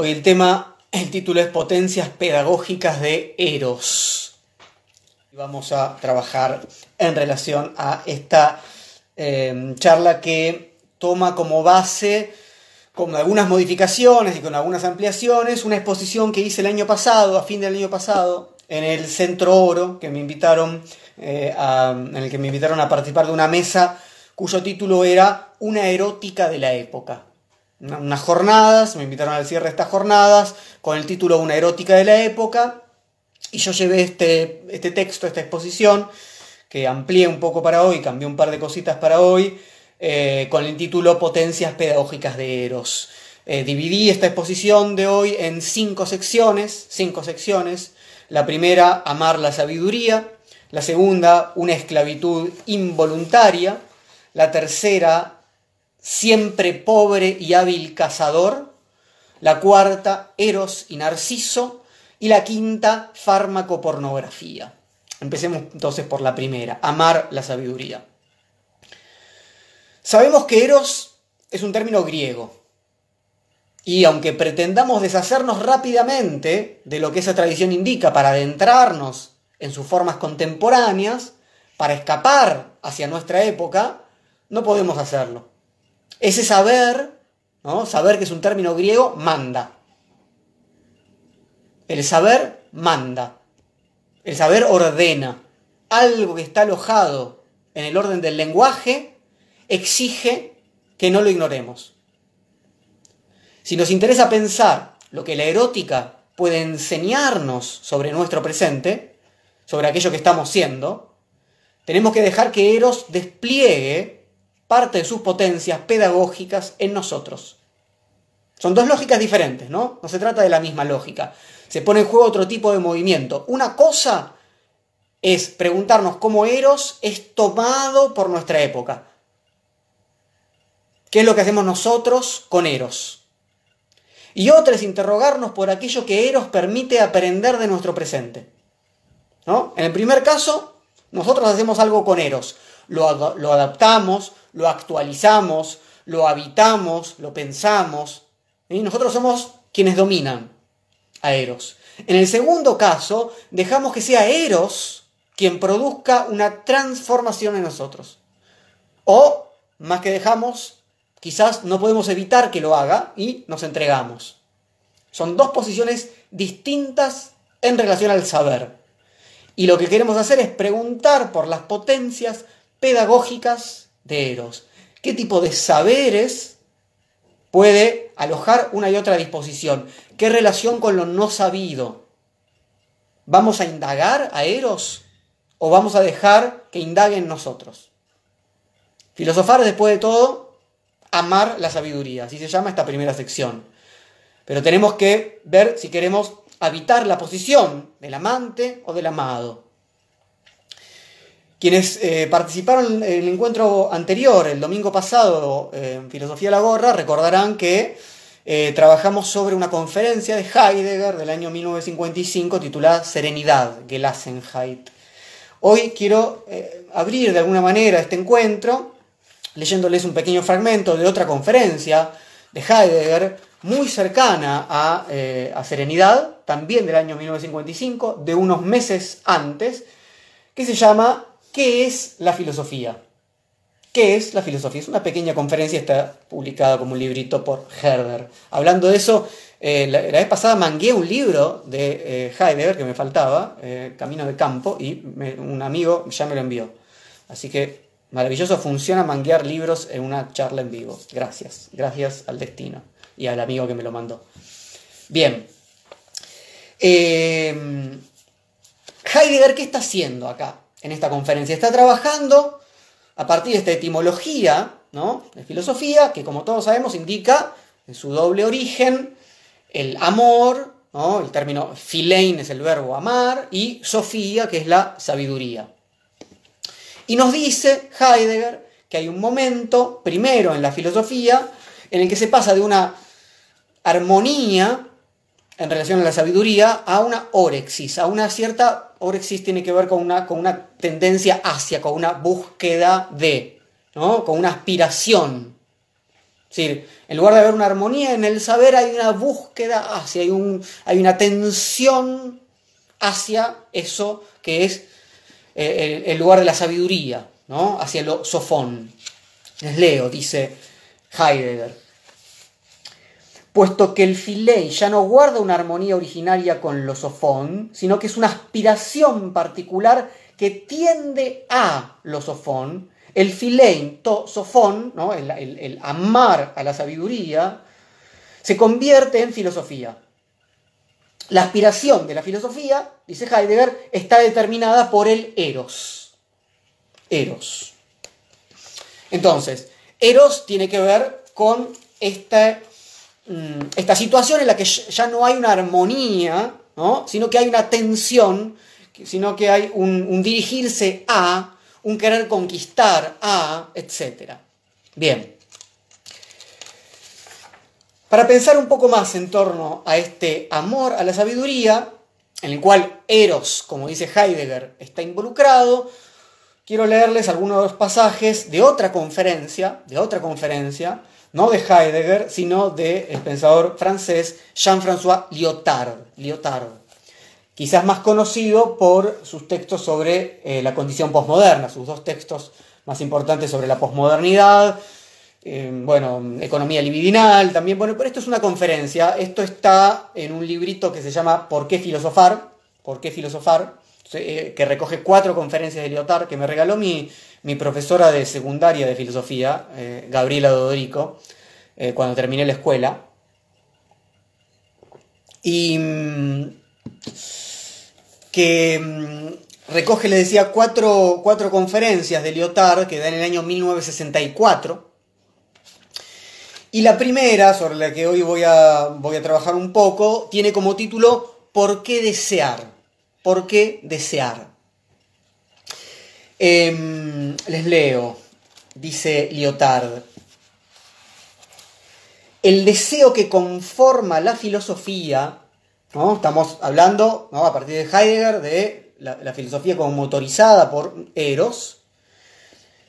Hoy el tema, el título es Potencias Pedagógicas de Eros. Vamos a trabajar en relación a esta eh, charla que toma como base, con algunas modificaciones y con algunas ampliaciones, una exposición que hice el año pasado, a fin del año pasado, en el Centro Oro, que me invitaron, eh, en el que me invitaron a participar de una mesa cuyo título era Una erótica de la época unas jornadas, me invitaron al cierre de estas jornadas con el título Una erótica de la época y yo llevé este, este texto, esta exposición, que amplié un poco para hoy, cambié un par de cositas para hoy, eh, con el título Potencias Pedagógicas de Eros. Eh, dividí esta exposición de hoy en cinco secciones, cinco secciones. La primera, amar la sabiduría. La segunda, una esclavitud involuntaria. La tercera, siempre pobre y hábil cazador, la cuarta, Eros y Narciso, y la quinta, fármaco pornografía. Empecemos entonces por la primera, amar la sabiduría. Sabemos que Eros es un término griego, y aunque pretendamos deshacernos rápidamente de lo que esa tradición indica para adentrarnos en sus formas contemporáneas, para escapar hacia nuestra época, no podemos hacerlo. Ese saber, ¿no? saber que es un término griego, manda. El saber manda. El saber ordena. Algo que está alojado en el orden del lenguaje exige que no lo ignoremos. Si nos interesa pensar lo que la erótica puede enseñarnos sobre nuestro presente, sobre aquello que estamos siendo, tenemos que dejar que Eros despliegue parte de sus potencias pedagógicas en nosotros. Son dos lógicas diferentes, ¿no? No se trata de la misma lógica. Se pone en juego otro tipo de movimiento. Una cosa es preguntarnos cómo Eros es tomado por nuestra época. ¿Qué es lo que hacemos nosotros con Eros? Y otra es interrogarnos por aquello que Eros permite aprender de nuestro presente. ¿No? En el primer caso, nosotros hacemos algo con Eros. Lo, lo adaptamos, lo actualizamos, lo habitamos, lo pensamos. Y nosotros somos quienes dominan a Eros. En el segundo caso, dejamos que sea Eros quien produzca una transformación en nosotros. O, más que dejamos, quizás no podemos evitar que lo haga y nos entregamos. Son dos posiciones distintas en relación al saber. Y lo que queremos hacer es preguntar por las potencias pedagógicas ¿Qué tipo de saberes puede alojar una y otra disposición? ¿Qué relación con lo no sabido? ¿Vamos a indagar a Eros o vamos a dejar que indague en nosotros? Filosofar, después de todo, amar la sabiduría, así se llama esta primera sección. Pero tenemos que ver si queremos habitar la posición del amante o del amado. Quienes eh, participaron en el encuentro anterior, el domingo pasado, eh, en Filosofía de la Gorra, recordarán que eh, trabajamos sobre una conferencia de Heidegger del año 1955 titulada Serenidad, Gelassenheit. Hoy quiero abrir de alguna manera este encuentro leyéndoles un pequeño fragmento de otra conferencia de Heidegger muy cercana a, a Serenidad, también del año 1955, de unos meses antes, que se llama ¿Qué es la filosofía? ¿Qué es la filosofía? Es una pequeña conferencia, está publicada como un librito por Herder. Hablando de eso, eh, la, vez pasada mangué un libro de eh, Heidegger que me faltaba, eh, Camino de Campo, y un amigo ya me lo envió. Así que maravilloso, funciona manguear libros en una charla en vivo. Gracias, gracias al destino y al amigo que me lo mandó. Bien. Heidegger, ¿qué está haciendo acá? En esta conferencia. Está trabajando a partir de esta etimología ¿no? de filosofía, que como todos sabemos indica en su doble origen el amor, ¿no? el término philein es el verbo amar, y sofía, que es la sabiduría. Y nos dice Heidegger que hay un momento, primero en la filosofía, en el que se pasa de una armonía en relación a la sabiduría a una orexis, a una cierta Orexis tiene que ver con una, con una tendencia hacia, con una búsqueda de, ¿no? con una aspiración. Es decir, en lugar de haber una armonía en el saber, hay una búsqueda hacia, hay, un, hay una tensión hacia eso que es eh, el, lugar de la sabiduría, ¿no? hacia lo sofón. Les leo, dice Heidegger. Puesto que el filei ya no guarda una armonía originaria con lo sofón, sino que es una aspiración particular que tiende a lo sofón, el filein to sofón, el, amar a la sabiduría, se convierte en filosofía. La aspiración de la filosofía, dice Heidegger, está determinada por el eros. Eros. Entonces, eros tiene que ver con esta, mm, esta situación en la que ya no hay una armonía, ¿no? sino que hay una tensión, sino que hay un dirigirse a, un querer conquistar a, etc. Bien. Para pensar un poco más en torno a este amor a la sabiduría, en el cual Eros, como dice Heidegger, está involucrado, quiero leerles algunos de los pasajes de otra conferencia, de otra conferencia, no de Heidegger, sino del pensador francés Jean-François Lyotard. Lyotard quizás más conocido por sus textos sobre eh, la condición posmoderna, sus dos textos más importantes sobre la posmodernidad, eh, bueno, economía libidinal también, bueno, pero esto es una conferencia, esto está en un librito que se llama ¿Por qué filosofar? ¿Por qué filosofar? Eh, que recoge cuatro conferencias de Lyotard que me regaló mi, mi profesora de secundaria de filosofía, Gabriela Dodorico, cuando terminé la escuela. Y mm, que mm, recoge, le decía, cuatro, conferencias de Lyotard que da en el año 1964. Y la primera, sobre la que hoy voy a, voy a trabajar un poco, tiene como título ¿Por qué desear? ¿Por qué desear? Em, les leo, dice Lyotard. El deseo que conforma la filosofía Estamos hablando, a partir de Heidegger, de la, filosofía como motorizada por Eros.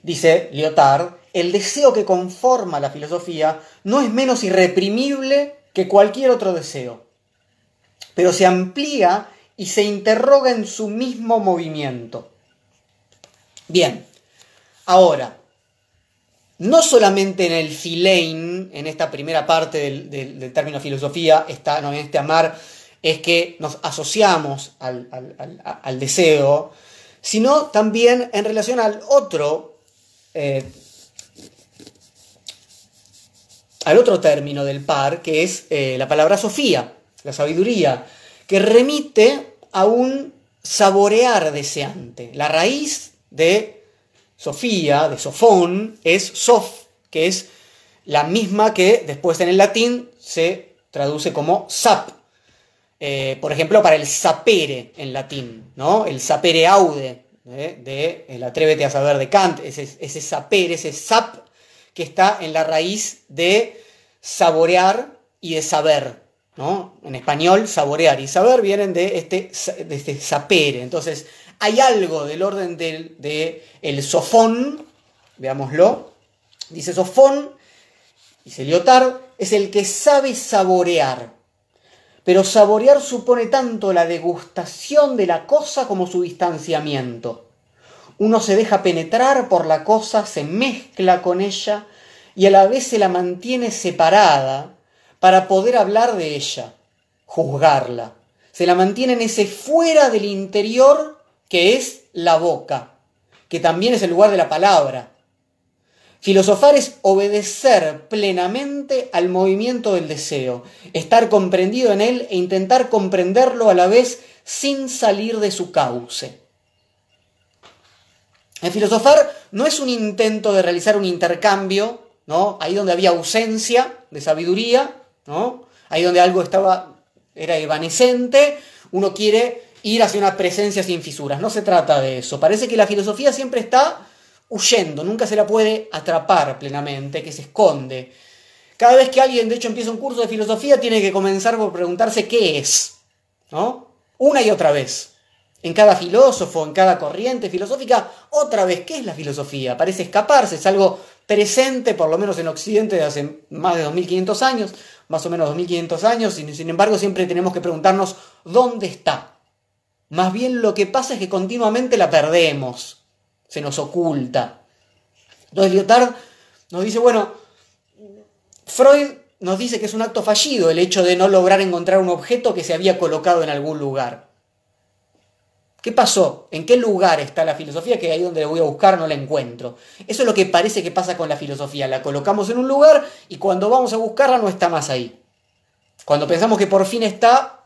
Dice Lyotard, el deseo que conforma la filosofía no es menos irreprimible que cualquier otro deseo, pero se amplía y se interroga en su mismo movimiento. Bien, ahora, no solamente en el filein, en esta primera parte del, término filosofía, está ¿no? en este amar es que nos asociamos al, deseo, sino también en relación al otro, eh, al otro término del par, que es eh, la palabra sofía, la sabiduría, que remite a un saborear deseante. La raíz de Sofía, de sofón, es sof, que es la misma que después en el latín se traduce como sap, eh, por ejemplo, para el sapere en latín, ¿no? El sapere aude, ¿eh? de el atrévete a saber de Kant, ese, ese sapere, ese sap que está en la raíz de saborear y de saber, ¿no? En español, saborear y saber vienen de este, de este sapere. Entonces, hay algo del orden del de el sofón, veámoslo, dice sofón, dice Lyotard, es el que sabe saborear. Pero saborear supone tanto la degustación de la cosa como su distanciamiento. Uno se deja penetrar por la cosa, se mezcla con ella y a la vez se la mantiene separada para poder hablar de ella, juzgarla. Se la mantiene en ese fuera del interior que es la boca, que también es el lugar de la palabra, Filosofar es obedecer plenamente al movimiento del deseo, estar comprendido en él e intentar comprenderlo a la vez sin salir de su cauce. El filosofar no es un intento de realizar un intercambio, ¿no? Ahí donde había ausencia de sabiduría, ¿no? Ahí donde algo estaba era evanescente, uno quiere ir hacia una presencia sin fisuras. No se trata de eso. Parece que la filosofía siempre está huyendo, nunca se la puede atrapar plenamente, que se esconde. Cada vez que alguien, de hecho, empieza un curso de filosofía, tiene que comenzar por preguntarse qué es, ¿no? Una y otra vez. En cada filósofo, en cada corriente filosófica, otra vez, ¿qué es la filosofía? Parece escaparse, es algo presente, por lo menos en Occidente, de hace más de 2500 años, más o menos 2500 años, y sin embargo siempre tenemos que preguntarnos dónde está. Más bien lo que pasa es que continuamente la perdemos, se nos oculta. Entonces Lyotard nos dice, bueno, Freud nos dice que es un acto fallido el hecho de no lograr encontrar un objeto que se había colocado en algún lugar. ¿Qué pasó? ¿En qué lugar está la filosofía? Que ahí donde la voy a buscar no la encuentro. Eso es lo que parece que pasa con la filosofía. La colocamos en un lugar y cuando vamos a buscarla no está más ahí. Cuando pensamos que por fin está,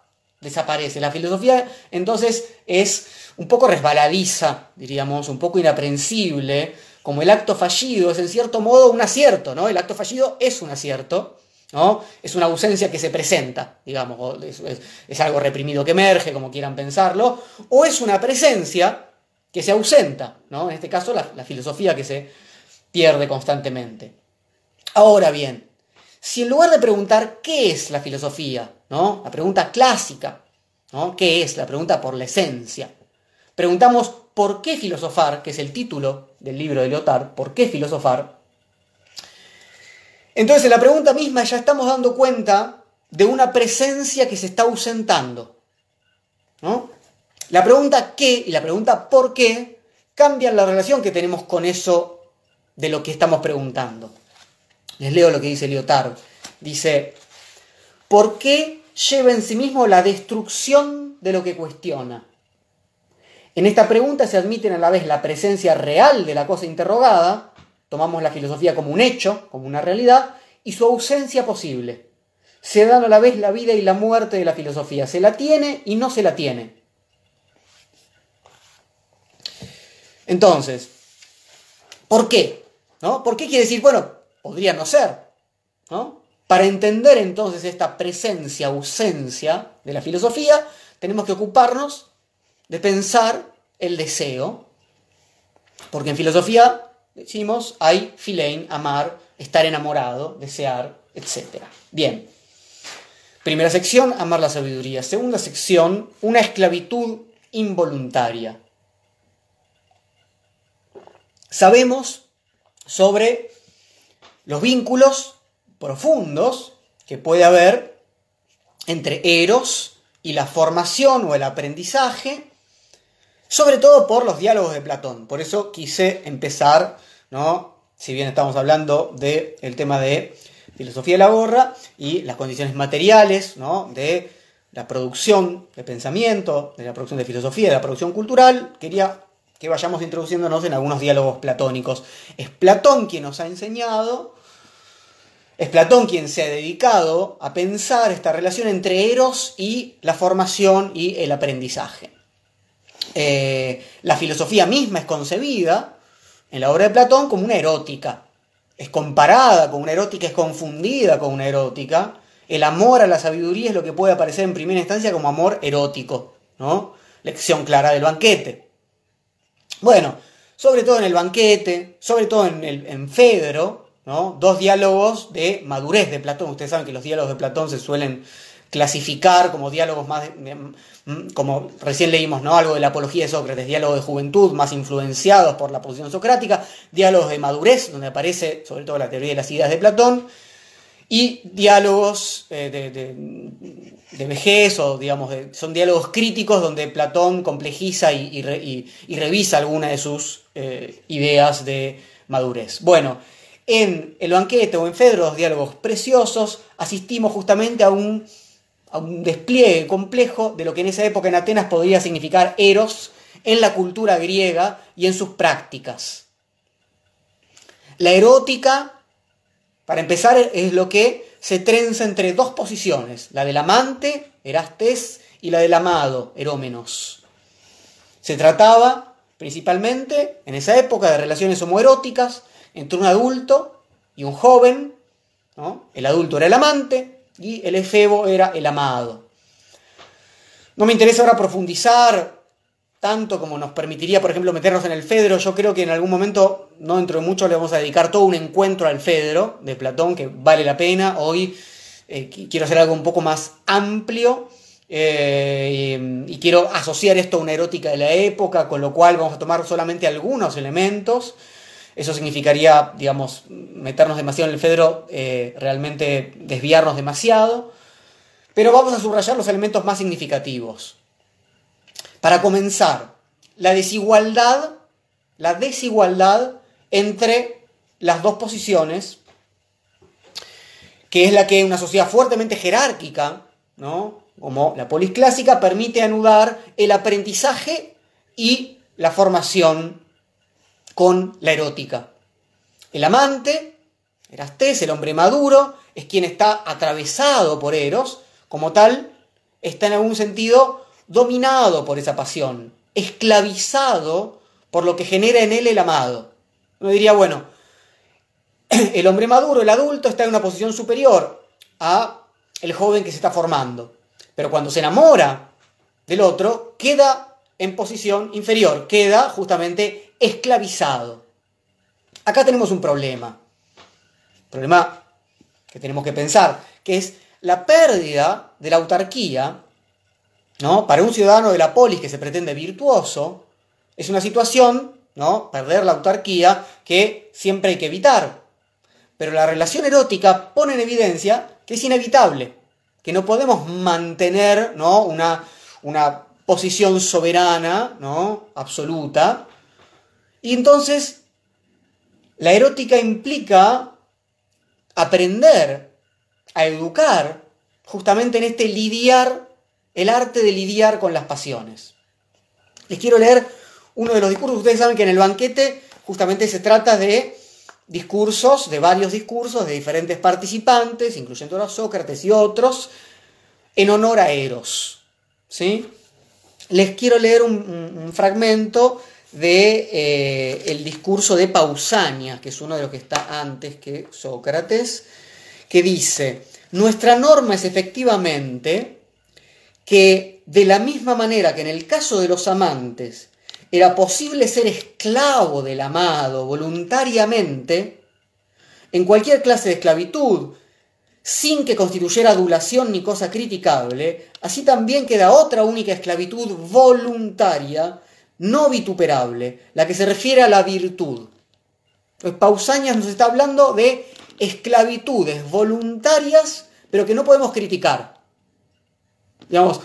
desaparece. La filosofía entonces es un poco resbaladiza, diríamos, un poco inaprensible, como el acto fallido es en cierto modo un acierto, ¿no? El acto fallido es un acierto, ¿no? Es una ausencia que se presenta, digamos, es, algo reprimido que emerge, como quieran pensarlo, o es una presencia que se ausenta, ¿no? En este caso, la filosofía que se pierde constantemente. Ahora bien, si en lugar de preguntar qué es la filosofía, La pregunta clásica, ¿no? ¿Qué es? La pregunta por la esencia. Preguntamos por qué filosofar, que es el título del libro de Lyotard, ¿por qué filosofar? Entonces, en la pregunta misma ya estamos dando cuenta de una presencia que se está ausentando. ¿no? La pregunta qué y la pregunta por qué cambian la relación que tenemos con eso de lo que estamos preguntando. Les leo lo que dice Lyotard. Dice, ¿por qué lleva en sí mismo la destrucción de lo que cuestiona? En esta pregunta se admiten a la vez la presencia real de la cosa interrogada, tomamos la filosofía como un hecho, como una realidad, y su ausencia posible. Se dan a la vez la vida y la muerte de la filosofía. Se la tiene y no se la tiene. Entonces, ¿por qué? ¿No? ¿Por qué quiere decir, bueno, podría no ser? ¿no? Para entender entonces esta presencia, ausencia de la filosofía, tenemos que ocuparnos de pensar el deseo, porque en filosofía decimos, hay filein, amar, estar enamorado, desear, etc. Bien. Primera sección, amar la sabiduría. Segunda sección, una esclavitud involuntaria. Sabemos sobre los vínculos profundos que puede haber entre Eros y la formación o el aprendizaje sobre todo por los diálogos de Platón. Por eso quise empezar, ¿no? si bien estamos hablando del tema de filosofía de la gorra y las condiciones materiales ¿no? de la producción de pensamiento, de la producción de filosofía, de la producción cultural, quería que vayamos introduciéndonos en algunos diálogos platónicos. Es Platón quien nos ha enseñado, es Platón quien se ha dedicado a pensar esta relación entre Eros y la formación y el aprendizaje. Eh, la filosofía misma es concebida en la obra de Platón como una erótica. Es comparada con una erótica, es confundida con una erótica. El amor a la sabiduría es lo que puede aparecer en primera instancia como amor erótico, ¿no? Lección clara del banquete. Bueno, sobre todo en el banquete, sobre todo en, el, en Fedro, Dos diálogos de madurez de Platón. Ustedes saben que los diálogos de Platón se suelen clasificar como diálogos más, mm, como recién leímos, ¿no? Algo de la apología de Sócrates, diálogos de juventud más influenciados por la posición socrática, diálogos de madurez, donde aparece sobre todo la teoría de las ideas de Platón, y diálogos eh, de, vejez, o digamos, son diálogos críticos donde Platón complejiza y, revisa alguna de sus eh, ideas de madurez. Bueno, en el banquete o en Fedro, los diálogos preciosos, asistimos justamente a un a un despliegue complejo de lo que en esa época en Atenas podría significar eros en la cultura griega y en sus prácticas. La erótica, para empezar, es lo que se trenza entre dos posiciones, la del amante, Erastés, y la del amado, Erómenos. Se trataba principalmente en esa época de relaciones homoeróticas entre un adulto y un joven. El adulto era el amante, y el efebo era el amado. No me interesa ahora profundizar tanto como nos permitiría, por ejemplo, meternos en el Fedro. Yo creo que en algún momento, no dentro de mucho, le vamos a dedicar todo un encuentro al Fedro de Platón, que vale la pena. Hoy eh, quiero hacer algo un poco más amplio. Eh, y, y, quiero asociar esto a una erótica de la época, con lo cual vamos a tomar solamente algunos elementos eso significaría, digamos, meternos demasiado en el Fedro, eh, realmente desviarnos demasiado. Pero vamos a subrayar los elementos más significativos. Para comenzar, la desigualdad, la desigualdad entre las dos posiciones, que es la que una sociedad fuertemente jerárquica, ¿no? como la polis clásica, permite anudar el aprendizaje y la formación con la erótica. El amante, Erastés, el hombre maduro, es quien está atravesado por Eros, como tal, está en algún sentido dominado por esa pasión, esclavizado por lo que genera en él el amado. Uno diría, bueno, el hombre maduro, el adulto, está en una posición superior a el joven que se está formando. Pero cuando se enamora del otro, queda en posición inferior, queda justamente esclavizado. Acá tenemos un problema. Problema que tenemos que pensar, que es la pérdida de la autarquía, ¿no? Para un ciudadano de la polis que se pretende virtuoso, es una situación, ¿no? Perder la autarquía que siempre hay que evitar. Pero la relación erótica pone en evidencia que es inevitable, que no podemos mantener, ¿no? Una, una posición soberana, ¿no? Absoluta. Y entonces, la erótica implica aprender a educar justamente en este lidiar, el arte de lidiar con las pasiones. Les quiero leer uno de los discursos. Ustedes saben que en el banquete justamente se trata de discursos, de varios discursos de diferentes participantes, incluyendo a Sócrates y otros, en honor a Eros. ¿sí? Les quiero leer un, fragmento de eh, discurso de Pausania, que es uno de los que está antes que Sócrates, que dice, nuestra norma es efectivamente que de la misma manera que en el caso de los amantes era posible ser esclavo del amado voluntariamente, en cualquier clase de esclavitud, sin que constituyera adulación ni cosa criticable, así también queda otra única esclavitud voluntaria, no vituperable, la que se refiere a la virtud. Pues Pausanias nos está hablando de esclavitudes voluntarias, pero que no podemos criticar. Digamos,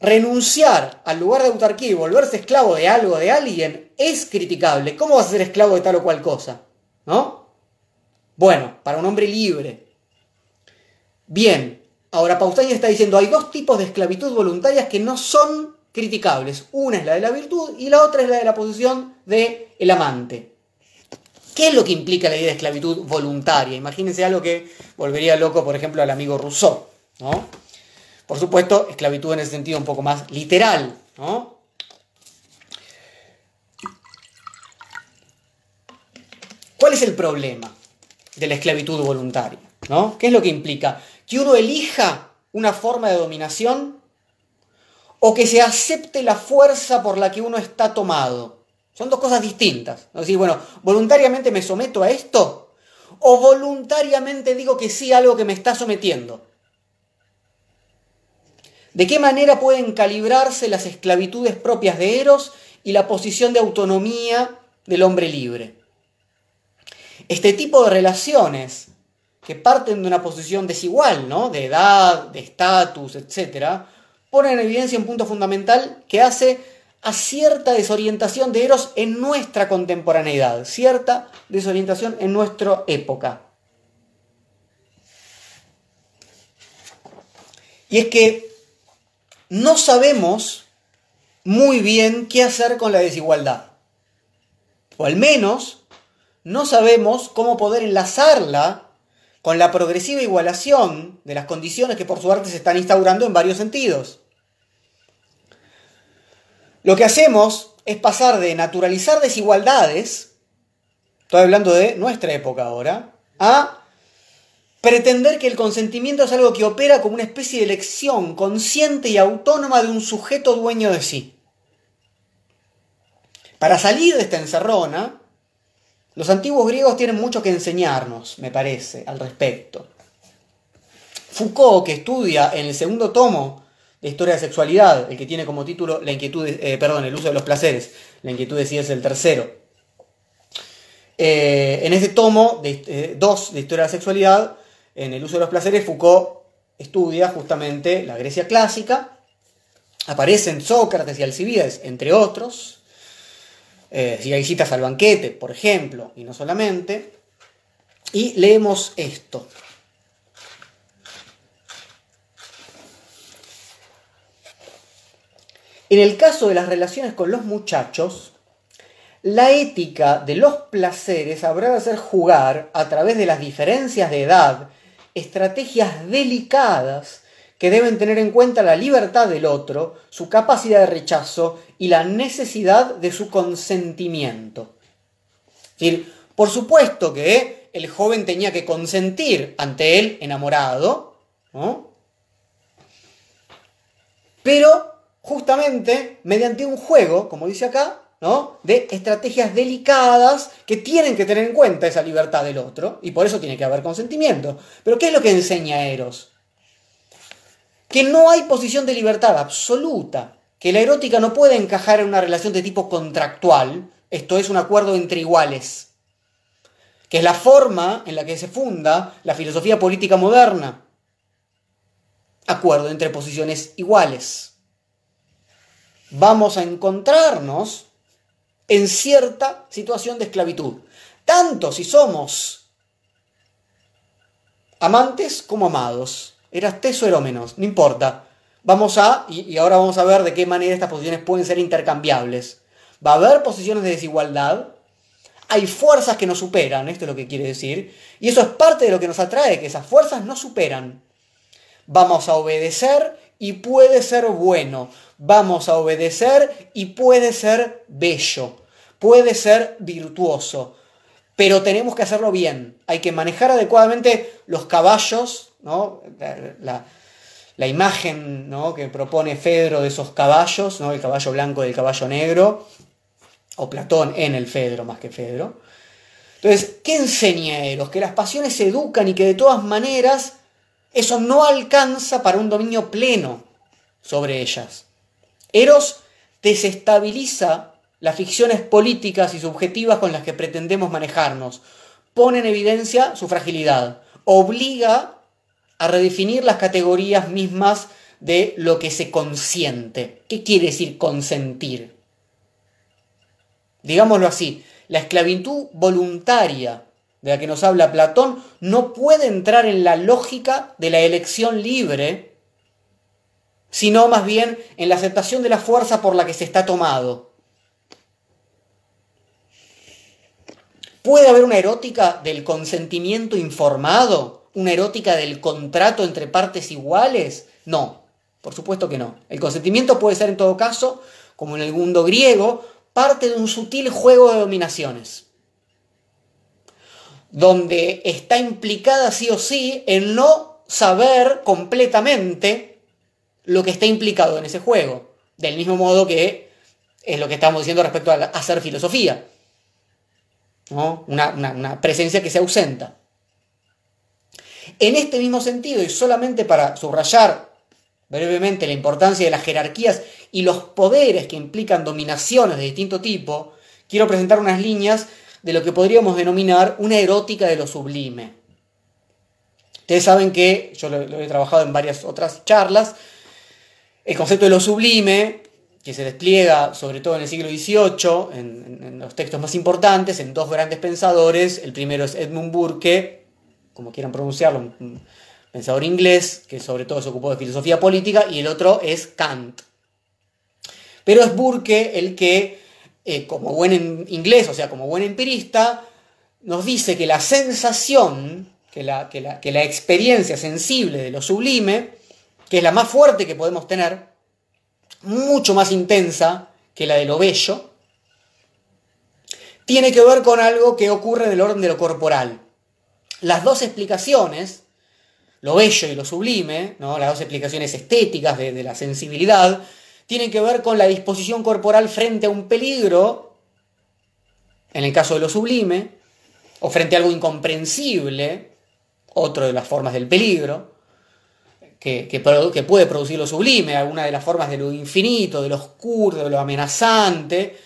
renunciar al lugar de autarquía y volverse esclavo de algo, de alguien, es criticable. ¿Cómo vas a ser esclavo de tal o cual cosa? ¿No? Bueno, para un hombre libre. Bien, ahora Pausanias está diciendo, hay dos tipos de esclavitud voluntarias que no son criticables. Una es la de la virtud y la otra es la de la posición del el amante. ¿Qué es lo que implica la idea de esclavitud voluntaria? Imagínense algo que volvería loco, por ejemplo, al amigo Rousseau. ¿no? Por supuesto, esclavitud en ese sentido un poco más literal. ¿no? ¿Cuál es el problema de la esclavitud voluntaria? ¿no? ¿Qué es lo que implica? Que uno elija una forma de dominación o que se acepte la fuerza por la que uno está tomado. Son dos cosas distintas. Es decir, bueno, voluntariamente me someto a esto o voluntariamente digo que sí a algo que me está sometiendo. ¿De qué manera pueden calibrarse las esclavitudes propias de Eros y la posición de autonomía del hombre libre? Este tipo de relaciones que parten de una posición desigual, ¿no? De edad, de estatus, etc., ponen en evidencia un punto fundamental que hace a cierta desorientación de Eros en nuestra contemporaneidad, cierta desorientación en nuestra época. Y es que no sabemos muy bien qué hacer con la desigualdad. O al menos no sabemos cómo poder enlazarla con la progresiva igualación de las condiciones que por su arte se están instaurando en varios sentidos. Lo que hacemos es pasar de naturalizar desigualdades, estoy hablando de nuestra época ahora, a pretender que el consentimiento es algo que opera como una especie de elección consciente y autónoma de un sujeto dueño de sí. Para salir de esta encerrona, los antiguos griegos tienen mucho que enseñarnos, me parece, al respecto. Foucault, que estudia en el segundo tomo de historia de sexualidad, el que tiene como título la inquietud, eh, perdón, el uso de los placeres, la inquietud de si es el tercero. Eh, en este tomo 2 de, de Historia de la Sexualidad, en el uso de los placeres, Foucault estudia justamente la Grecia clásica, aparecen Sócrates y Alcibiades, entre otros, eh, si hay citas al banquete, por ejemplo, y no solamente, y leemos esto. En el caso de las relaciones con los muchachos, la ética de los placeres habrá de hacer jugar, a través de las diferencias de edad, estrategias delicadas que deben tener en cuenta la libertad del otro, su capacidad de rechazo y la necesidad de su consentimiento. Por supuesto que el joven tenía que consentir ante él enamorado, pero justamente mediante un juego, como dice acá, ¿no? de estrategias delicadas que tienen que tener en cuenta esa libertad del otro, y por eso tiene que haber consentimiento. Pero ¿qué es lo que enseña Eros? Que no hay posición de libertad absoluta, que la erótica no puede encajar en una relación de tipo contractual, esto es un acuerdo entre iguales, que es la forma en la que se funda la filosofía política moderna. Acuerdo entre posiciones iguales. Vamos a encontrarnos en cierta situación de esclavitud. Tanto si somos amantes como amados. Eras teso o menos, no importa. Vamos a, y, ahora vamos a ver de qué manera estas posiciones pueden ser intercambiables. Va a haber posiciones de desigualdad, hay fuerzas que nos superan, esto es lo que quiere decir, y eso es parte de lo que nos atrae, que esas fuerzas nos superan. Vamos a obedecer y puede ser bueno. Vamos a obedecer y puede ser bello. Puede ser virtuoso. Pero tenemos que hacerlo bien. Hay que manejar adecuadamente los caballos, ¿no? La, imagen que propone Fedro de esos caballos, ¿no? el caballo blanco y el caballo negro, o Platón en el Fedro más que Fedro. Entonces, ¿qué enseña Eros? Que las pasiones se educan y que de todas maneras eso no alcanza para un dominio pleno sobre ellas. Eros desestabiliza las ficciones políticas y subjetivas con las que pretendemos manejarnos, pone en evidencia su fragilidad, obliga a redefinir las categorías mismas de lo que se consiente. ¿Qué quiere decir consentir? Digámoslo así, la esclavitud voluntaria de la que nos habla Platón no puede entrar en la lógica de la elección libre, sino más bien en la aceptación de la fuerza por la que se está tomado. ¿Puede haber una erótica del consentimiento informado? ¿Una erótica del contrato entre partes iguales? No, por supuesto que no. El consentimiento puede ser en todo caso, como en el mundo griego, parte de un sutil juego de dominaciones donde está implicada sí o sí en no saber completamente lo que está implicado en ese juego. Del mismo modo que es lo que estamos diciendo respecto a hacer filosofía. Una, una presencia que se ausenta. En este mismo sentido, y solamente para subrayar brevemente la importancia de las jerarquías y los poderes que implican dominaciones de distinto tipo, quiero presentar unas líneas de lo que podríamos denominar una erótica de lo sublime. Ustedes saben que, yo lo, he trabajado en varias otras charlas, el concepto de lo sublime, que se despliega sobre todo en el siglo XVIII, en, los textos más importantes, en dos grandes pensadores. El primero es Edmund Burke, como quieran pronunciarlo, un pensador inglés, que sobre todo se ocupó de filosofía política, y el otro es Kant. Pero es Burke el que eh, como buen inglés, o sea, como buen empirista, nos dice que la sensación, que la, que la experiencia sensible de lo sublime, que es la más fuerte que podemos tener, mucho más intensa que la de lo bello, tiene que ver con algo que ocurre en el orden de lo corporal. Las dos explicaciones, lo bello y lo sublime, ¿no? las dos explicaciones estéticas de, de la sensibilidad, tienen que ver con la disposición corporal frente a un peligro, en el caso de lo sublime, o frente a algo incomprensible, otra de las formas del peligro, que, que, puede producir lo sublime, alguna de las formas de lo infinito, de lo oscuro, de lo amenazante,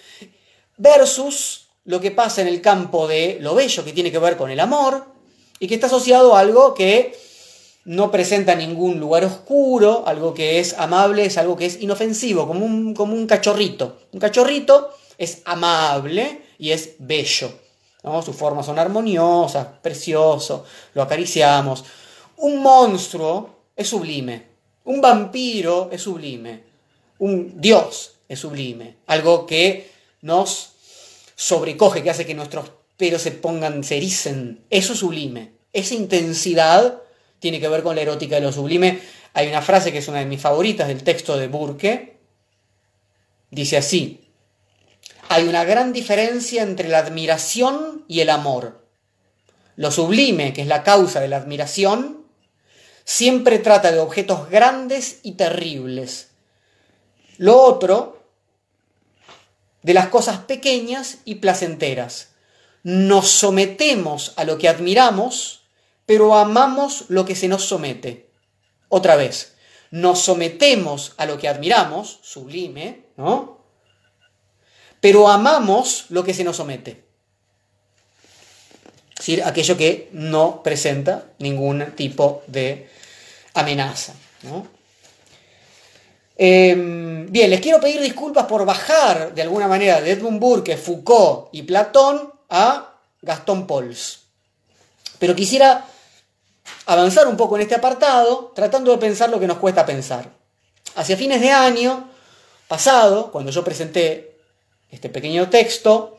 versus lo que pasa en el campo de lo bello que tiene que ver con el amor y que está asociado a algo que no presenta ningún lugar oscuro, algo que es amable, es algo que es inofensivo, como un, como un cachorrito. Un cachorrito es amable y es bello. Sus formas son armoniosas, precioso, lo acariciamos. Un monstruo es sublime, un vampiro es sublime, un dios es sublime, algo que nos sobrecoge, que hace que nuestros pelos se pongan, se ericen. Eso es sublime. Esa intensidad tiene que ver con la erótica de lo sublime. Hay una frase que es una de mis favoritas del texto de Burke. Dice así, hay una gran diferencia entre la admiración y el amor. Lo sublime, que es la causa de la admiración, siempre trata de objetos grandes y terribles. Lo otro, de las cosas pequeñas y placenteras. Nos sometemos a lo que admiramos pero amamos lo que se nos somete. Otra vez, nos sometemos a lo que admiramos, sublime, ¿no? Pero amamos lo que se nos somete. Es decir, aquello que no presenta ningún tipo de amenaza. Em, bien, les quiero pedir disculpas por bajar de alguna manera de Edmund Burke, Foucault y Platón a Gastón Pauls. Pero quisiera avanzar un poco en este apartado, tratando de pensar lo que nos cuesta pensar. Hacia fines de año pasado, cuando yo presenté este pequeño texto,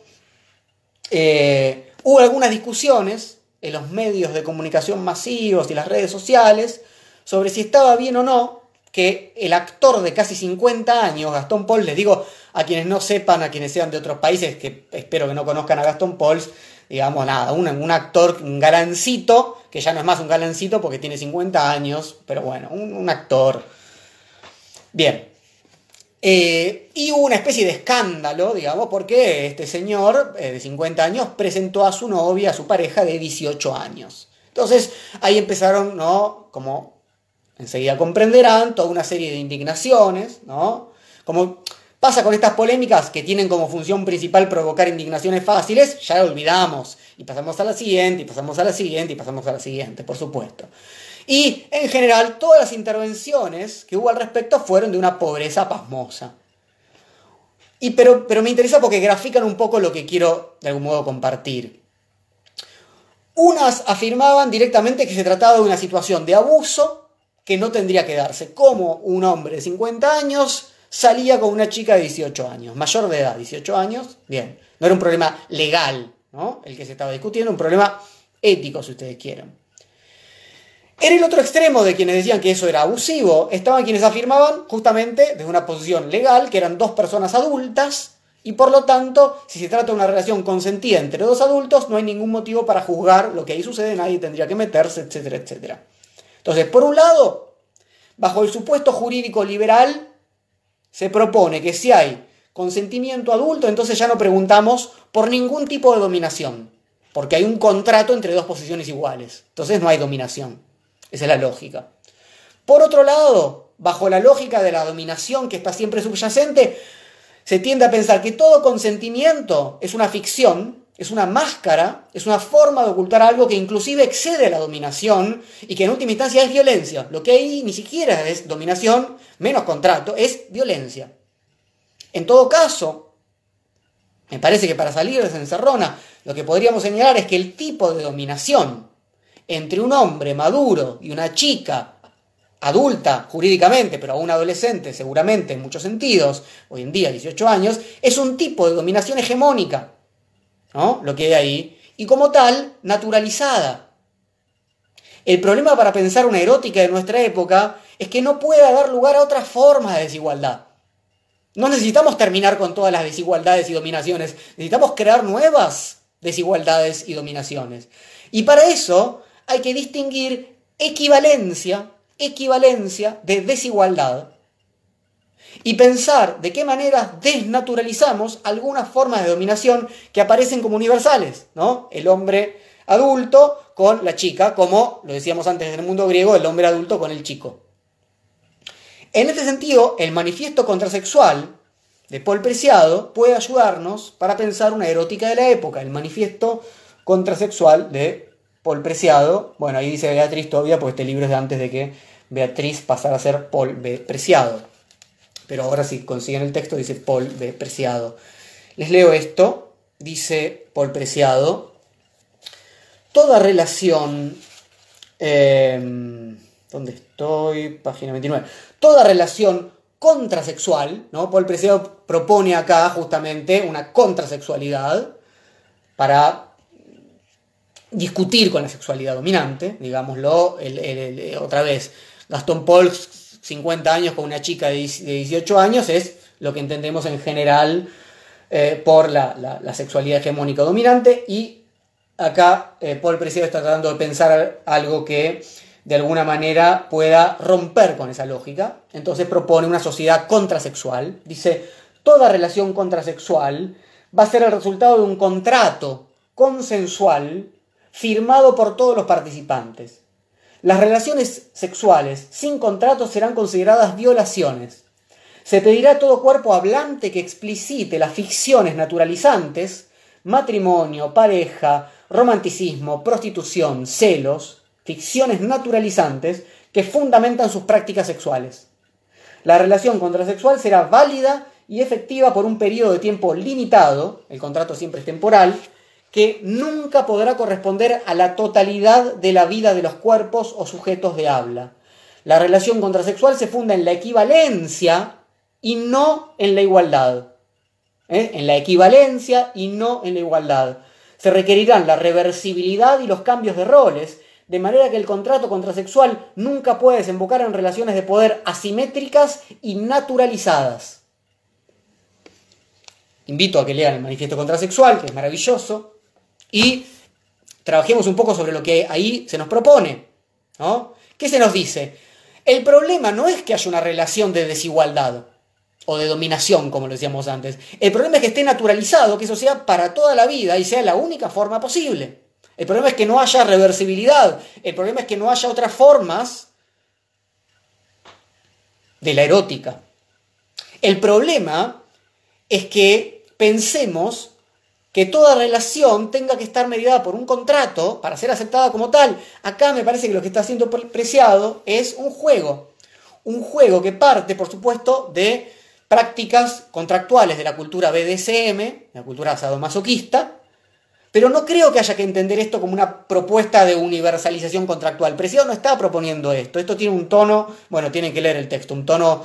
eh, hubo algunas discusiones en los medios de comunicación masivos y las redes sociales sobre si estaba bien o no que el actor de casi 50 años, Gastón Paul, les digo a quienes no sepan, a quienes sean de otros países, que espero que no conozcan a Gastón Pauls, digamos, nada, un, un, actor, un galancito, que ya no es más un galancito porque tiene 50 años, pero bueno, un, actor. Bien. Eh, y hubo una especie de escándalo, digamos, porque este señor eh, de 50 años presentó a su novia, a su pareja de 18 años. Entonces ahí empezaron, ¿no? Como enseguida comprenderán, toda una serie de indignaciones, ¿no? Como Pasa con estas polémicas que tienen como función principal provocar indignaciones fáciles, ya lo olvidamos. Y pasamos a la siguiente, y pasamos a la siguiente, y pasamos a la siguiente, por supuesto. Y en general todas las intervenciones que hubo al respecto fueron de una pobreza pasmosa. Y pero, pero me interesa porque grafican un poco lo que quiero de algún modo compartir. Unas afirmaban directamente que se trataba de una situación de abuso que no tendría que darse. Como un hombre de 50 años salía con una chica de 18 años, mayor de edad, 18 años, bien, no era un problema legal, ¿no? El que se estaba discutiendo, un problema ético, si ustedes quieren. En el otro extremo de quienes decían que eso era abusivo, estaban quienes afirmaban justamente desde una posición legal que eran dos personas adultas y por lo tanto, si se trata de una relación consentida entre dos adultos, no hay ningún motivo para juzgar lo que ahí sucede, nadie tendría que meterse, etcétera, etcétera. Entonces, por un lado, bajo el supuesto jurídico liberal, se propone que si hay consentimiento adulto, entonces ya no preguntamos por ningún tipo de dominación, porque hay un contrato entre dos posiciones iguales. Entonces no hay dominación. Esa es la lógica. Por otro lado, bajo la lógica de la dominación que está siempre subyacente, se tiende a pensar que todo consentimiento es una ficción, es una máscara, es una forma de ocultar algo que inclusive excede la dominación y que en última instancia es violencia. Lo que hay ni siquiera es dominación, menos contrato, es violencia. En todo caso, me parece que para salir de esa lo que podríamos señalar es que el tipo de dominación entre un hombre maduro y una chica adulta jurídicamente, pero aún adolescente seguramente en muchos sentidos, hoy en día 18 años, es un tipo de dominación hegemónica, Lo que hay ahí, y como tal, naturalizada. El problema para pensar una erótica de nuestra época es que no puede dar lugar a otras formas de desigualdad. No necesitamos terminar con todas las desigualdades y dominaciones, necesitamos crear nuevas desigualdades y dominaciones. Y para eso hay que distinguir equivalencia, equivalencia de desigualdad y pensar de qué manera desnaturalizamos algunas formas de dominación que aparecen como universales, ¿no? El hombre adulto con la chica, como lo decíamos antes en el mundo griego, el hombre adulto con el chico. En este sentido, el manifiesto contrasexual de Paul Preciado puede ayudarnos para pensar una erótica de la época, el manifiesto contrasexual de Paul Preciado. Bueno, ahí dice Beatriz todavía, porque este libro es de antes de que Beatriz pasara a ser Paul. Preciado. Pero ahora si consiguen el texto dice Paul. Preciado. Les leo esto, dice Paul Preciado. Toda relación... Em, ¿Dónde estoy? Página 29. Toda relación contrasexual, ¿no? Paul Preciado propone acá justamente una contrasexualidad para discutir con la sexualidad dominante, digámoslo, otra vez, Gastón Paul, 50 años con una chica de 18 años, es lo que entendemos en general eh, por la, sexualidad hegemónica dominante, y acá eh, Paul Preciado está tratando de pensar algo que de alguna manera pueda romper con esa lógica, entonces propone una sociedad contrasexual, dice, toda relación contrasexual va a ser el resultado de un contrato consensual firmado por todos los participantes. Las relaciones sexuales sin contrato serán consideradas violaciones. Se pedirá a todo cuerpo hablante que explicite las ficciones naturalizantes, matrimonio, pareja, romanticismo, prostitución, celos, ficciones naturalizantes que fundamentan sus prácticas sexuales. La relación contrasexual será válida y efectiva por un periodo de tiempo limitado, el contrato siempre es temporal, que nunca podrá corresponder a la totalidad de la vida de los cuerpos o sujetos de habla. La relación contrasexual se funda en la equivalencia y no en la igualdad. ¿eh? En la equivalencia y no en la igualdad. Se requerirán la reversibilidad y los cambios de roles, de manera que el contrato contrasexual nunca puede desembocar en relaciones de poder asimétricas y naturalizadas. Invito a que lean el manifiesto contrasexual, que es maravilloso, y trabajemos un poco sobre lo que ahí se nos propone. ¿no? ¿Qué se nos dice? El problema no es que haya una relación de desigualdad o de dominación, como lo decíamos antes. El problema es que esté naturalizado, que eso sea para toda la vida y sea la única forma posible. El problema es que no haya reversibilidad. El problema es que no haya otras formas de la erótica. El problema es que pensemos que toda relación tenga que estar mediada por un contrato para ser aceptada como tal. Acá me parece que lo que está siendo preciado es un juego. Un juego que parte, por supuesto, de prácticas contractuales de la cultura BDSM, la cultura sadomasoquista, pero no creo que haya que entender esto como una propuesta de universalización contractual. Preciado no está proponiendo esto. Esto tiene un tono, bueno, tienen que leer el texto, un tono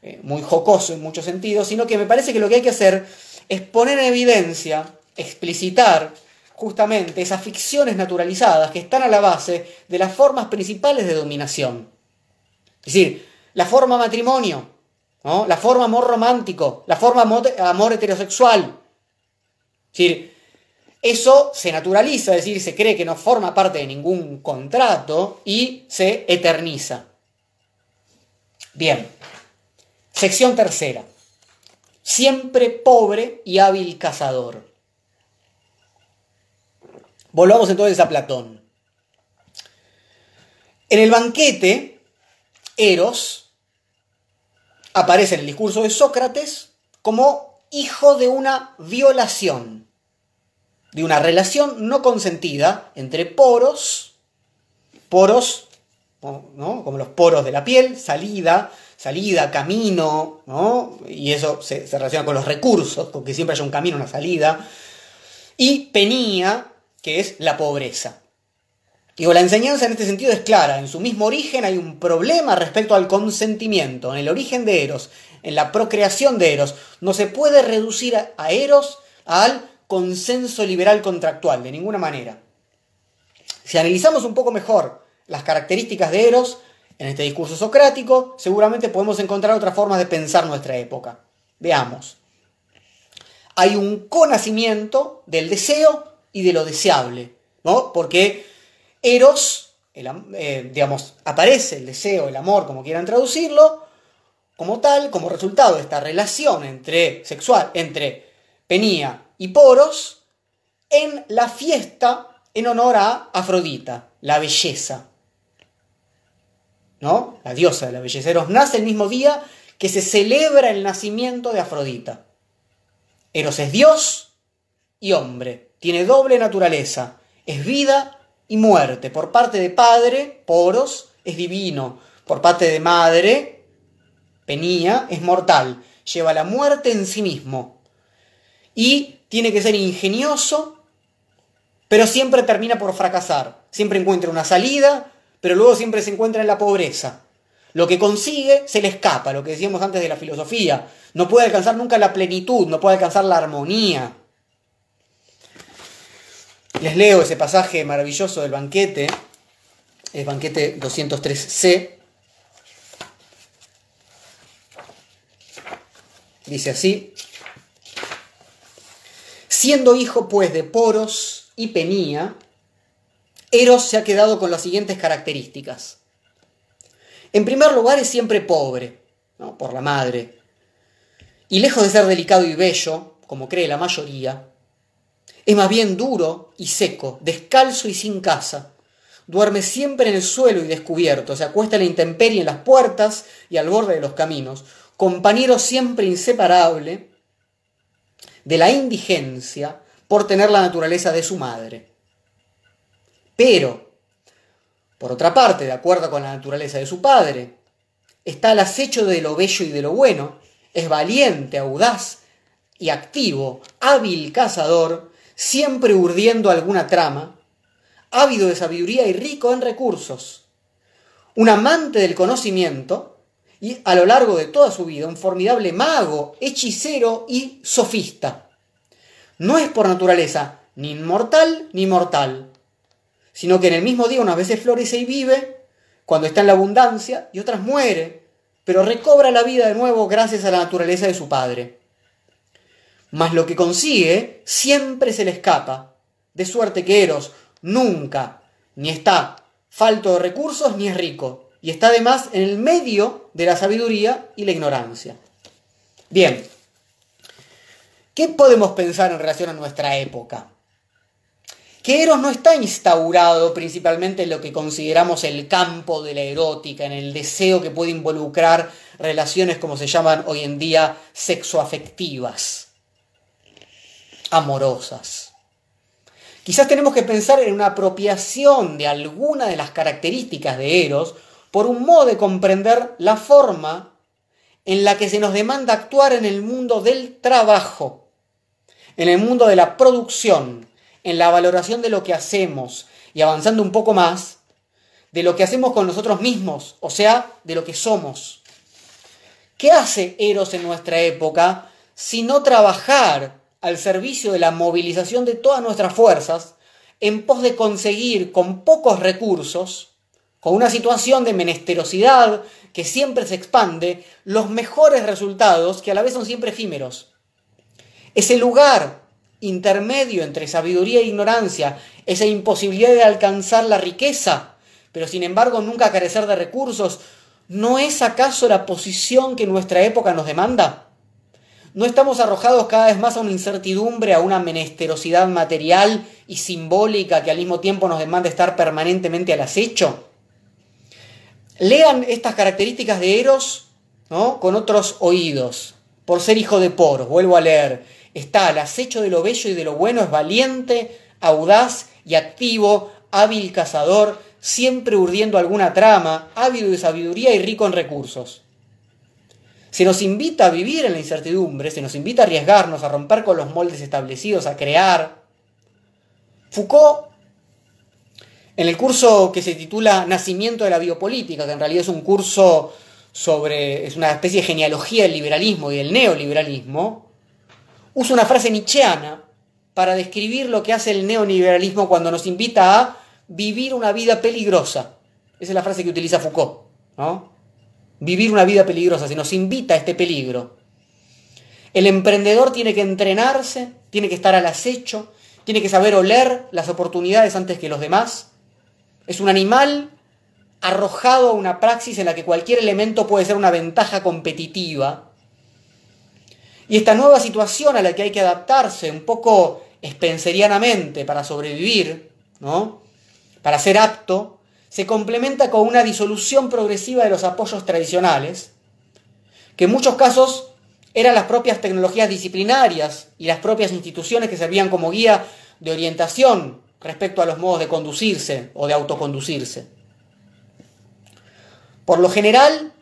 eh, muy jocoso en muchos sentidos, sino que me parece que lo que hay que hacer es poner en evidencia explicitar justamente esas ficciones naturalizadas que están a la base de las formas principales de dominación. Es decir, la forma matrimonio, la forma amor romántico, la forma amor, heterosexual. Es decir, eso se naturaliza, es decir, se cree que no forma parte de ningún contrato y se eterniza. Bien, sección tercera. Siempre pobre y hábil cazador. Volvamos entonces a Platón. En el banquete, Eros aparece en el discurso de Sócrates como hijo de una violación, de una relación no consentida entre poros, poros, ¿no? como los poros de la piel, salida, salida, camino, ¿no? y eso se, se relaciona con los recursos, con que siempre haya un camino, una salida, y penía, que es la pobreza. Digo, la enseñanza en este sentido es clara. En su mismo origen hay un problema respecto al consentimiento. En el origen de Eros, en la procreación de Eros, no se puede reducir a Eros al consenso liberal contractual, de ninguna manera. Si analizamos un poco mejor las características de Eros en este discurso socrático, seguramente podemos encontrar otras formas de pensar nuestra época. Veamos. Hay un conocimiento del deseo y de lo deseable, ¿no? Porque Eros, eh, digamos, aparece el deseo, el amor, como quieran traducirlo, como tal, como resultado de esta relación entre sexual, entre Penía y Poros, en la fiesta en honor a Afrodita, la belleza. ¿No? La diosa de la belleza. Eros nace el mismo día que se celebra el nacimiento de Afrodita. Eros es Dios y hombre, tiene doble naturaleza, es vida y muerte. Por parte de padre, Poros, es divino. Por parte de madre, Penía, es mortal. Lleva la muerte en sí mismo. Y tiene que ser ingenioso, pero siempre termina por fracasar. Siempre encuentra una salida, pero luego siempre se encuentra en la pobreza. Lo que consigue se le escapa, lo que decíamos antes de la filosofía. No puede alcanzar nunca la plenitud, no puede alcanzar la armonía. Les leo ese pasaje maravilloso del banquete, el banquete 203c. Dice así, siendo hijo pues de Poros y Penía, Eros se ha quedado con las siguientes características. En primer lugar es siempre pobre, por la madre, y lejos de ser delicado y bello, como cree la mayoría, es más bien duro y seco, descalzo y sin casa. Duerme siempre en el suelo y descubierto, se acuesta en la intemperie en las puertas y al borde de los caminos, compañero siempre inseparable de la indigencia por tener la naturaleza de su madre. Pero, por otra parte, de acuerdo con la naturaleza de su padre, está al acecho de lo bello y de lo bueno, es valiente, audaz y activo, hábil cazador, siempre urdiendo alguna trama, ávido de sabiduría y rico en recursos, un amante del conocimiento y a lo largo de toda su vida un formidable mago, hechicero y sofista. No es por naturaleza ni inmortal ni mortal, sino que en el mismo día unas veces florece y vive, cuando está en la abundancia, y otras muere, pero recobra la vida de nuevo gracias a la naturaleza de su padre. Mas lo que consigue siempre se le escapa, de suerte que Eros nunca ni está falto de recursos ni es rico, y está además en el medio de la sabiduría y la ignorancia. Bien, ¿qué podemos pensar en relación a nuestra época? que Eros no está instaurado principalmente en lo que consideramos el campo de la erótica, en el deseo que puede involucrar relaciones como se llaman hoy en día sexoafectivas, amorosas. Quizás tenemos que pensar en una apropiación de alguna de las características de Eros por un modo de comprender la forma en la que se nos demanda actuar en el mundo del trabajo, en el mundo de la producción, en la valoración de lo que hacemos y avanzando un poco más, de lo que hacemos con nosotros mismos, o sea, de lo que somos. ¿Qué hace Eros en nuestra época si no trabajar al servicio de la movilización de todas nuestras fuerzas en pos de conseguir con pocos recursos, con una situación de menesterosidad que siempre se expande, los mejores resultados que a la vez son siempre efímeros? Ese lugar intermedio entre sabiduría e ignorancia, esa imposibilidad de alcanzar la riqueza, pero sin embargo nunca carecer de recursos, ¿no es acaso la posición que nuestra época nos demanda? ¿No estamos arrojados cada vez más a una incertidumbre, a una menesterosidad material y simbólica que al mismo tiempo nos demanda estar permanentemente al acecho? Lean estas características de Eros ¿no? con otros oídos, por ser hijo de Poros, vuelvo a leer está al acecho de lo bello y de lo bueno, es valiente, audaz y activo, hábil cazador, siempre urdiendo alguna trama, ávido de sabiduría y rico en recursos. Se nos invita a vivir en la incertidumbre, se nos invita a arriesgarnos, a romper con los moldes establecidos, a crear. Foucault, en el curso que se titula Nacimiento de la Biopolítica, que en realidad es un curso sobre, es una especie de genealogía del liberalismo y del neoliberalismo, usa una frase nietzscheana para describir lo que hace el neoliberalismo cuando nos invita a vivir una vida peligrosa. Esa es la frase que utiliza Foucault. ¿no? Vivir una vida peligrosa, se nos invita a este peligro. El emprendedor tiene que entrenarse, tiene que estar al acecho, tiene que saber oler las oportunidades antes que los demás. Es un animal arrojado a una praxis en la que cualquier elemento puede ser una ventaja competitiva y esta nueva situación a la que hay que adaptarse un poco spencerianamente para sobrevivir, ¿no? para ser apto, se complementa con una disolución progresiva de los apoyos tradicionales, que en muchos casos eran las propias tecnologías disciplinarias y las propias instituciones que servían como guía de orientación respecto a los modos de conducirse o de autoconducirse. Por lo general,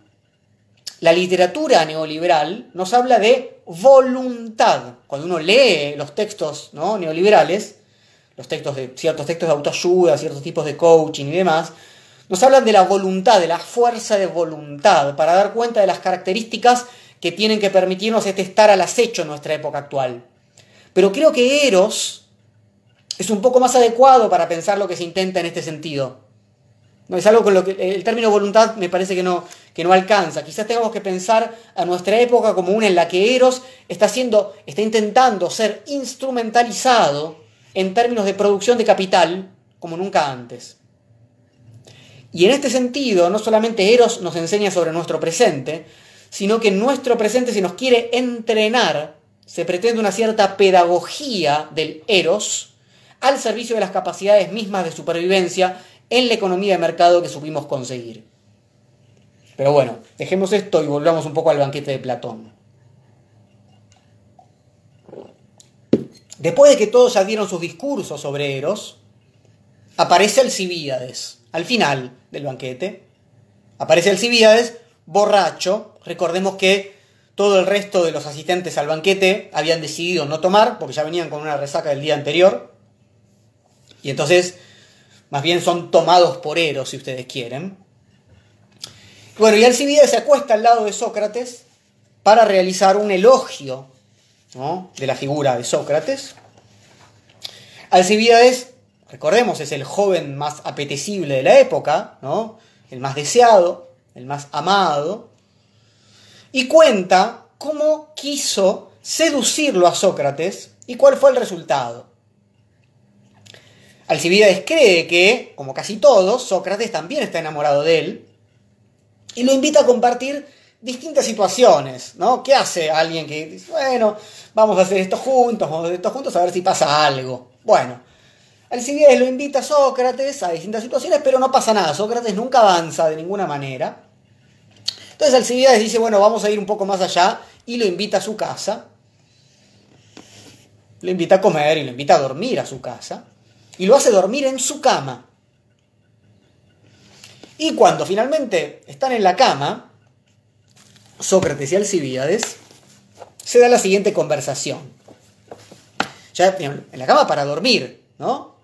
la literatura neoliberal nos habla de voluntad. Cuando uno lee los textos ¿no? neoliberales, los textos de, ciertos textos de autoayuda, ciertos tipos de coaching y demás, nos hablan de la voluntad, de la fuerza de voluntad, para dar cuenta de las características que tienen que permitirnos este estar al acecho en nuestra época actual. Pero creo que Eros es un poco más adecuado para pensar lo que se intenta en este sentido. No es algo con lo que el término voluntad me parece que no, que no alcanza. Quizás tengamos que pensar a nuestra época como una en la que Eros está haciendo, está intentando ser instrumentalizado en términos de producción de capital como nunca antes. Y en este sentido, no solamente Eros nos enseña sobre nuestro presente, sino que nuestro presente se nos quiere entrenar, se pretende una cierta pedagogía del Eros al servicio de las capacidades mismas de supervivencia en la economía de mercado que supimos conseguir. Pero bueno, dejemos esto y volvamos un poco al banquete de Platón. Después de que todos ya dieron sus discursos sobre Eros, aparece Alcibíades, al final del banquete. Aparece Alcibíades, borracho. Recordemos que todo el resto de los asistentes al banquete habían decidido no tomar, porque ya venían con una resaca del día anterior. Y entonces, más bien son tomados por Eros, si ustedes quieren. Bueno, y Alcibíades se acuesta al lado de Sócrates para realizar un elogio de la figura de Sócrates. Alcibíades recordemos, es el joven más apetecible de la época, ¿no? el más deseado, el más amado, y cuenta cómo quiso seducirlo a Sócrates y cuál fue el resultado. Alcibiades cree que, como casi todos, Sócrates también está enamorado de él y lo invita a compartir distintas situaciones, ¿no? ¿Qué hace alguien que dice, bueno, vamos a hacer esto juntos, vamos a hacer esto juntos a ver si pasa algo? Bueno, Alcibiades lo invita a Sócrates a distintas situaciones, pero no pasa nada. Sócrates nunca avanza de ninguna manera. Entonces Alcibiades dice, bueno, vamos a ir un poco más allá y lo invita a su casa. Lo invita a comer y lo invita a dormir a su casa. Y lo hace dormir en su cama. Y cuando finalmente están en la cama, Sócrates y Alcibiades, se da la siguiente conversación. Ya en la cama para dormir, ¿no?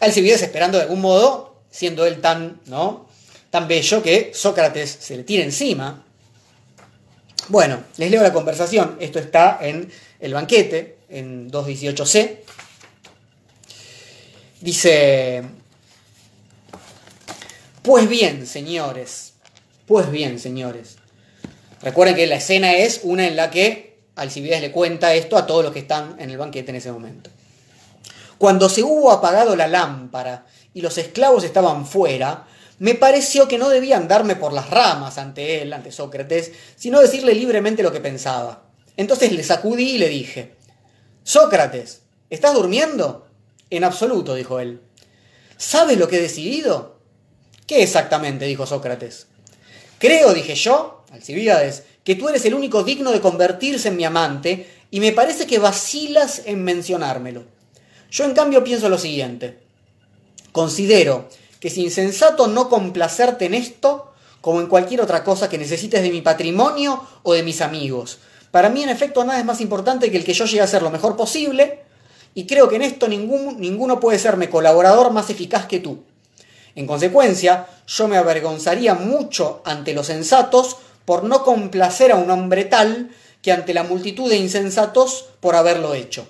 Alcibiades esperando de algún modo, siendo él tan, ¿no? tan bello que Sócrates se le tira encima. Bueno, les leo la conversación. Esto está en el banquete, en 218c. Dice, pues bien, señores, pues bien, señores. Recuerden que la escena es una en la que Alcibiades le cuenta esto a todos los que están en el banquete en ese momento. Cuando se hubo apagado la lámpara y los esclavos estaban fuera, me pareció que no debían darme por las ramas ante él, ante Sócrates, sino decirle libremente lo que pensaba. Entonces le sacudí y le dije, Sócrates, ¿estás durmiendo? En absoluto, dijo él. ¿Sabes lo que he decidido? ¿Qué exactamente? dijo Sócrates. Creo, dije yo, Alcibiades, que tú eres el único digno de convertirse en mi amante, y me parece que vacilas en mencionármelo. Yo en cambio pienso lo siguiente. Considero que es insensato no complacerte en esto como en cualquier otra cosa que necesites de mi patrimonio o de mis amigos. Para mí, en efecto, nada es más importante que el que yo llegue a ser lo mejor posible, y creo que en esto ningún, ninguno puede serme colaborador más eficaz que tú. En consecuencia, yo me avergonzaría mucho ante los sensatos por no complacer a un hombre tal que ante la multitud de insensatos por haberlo hecho.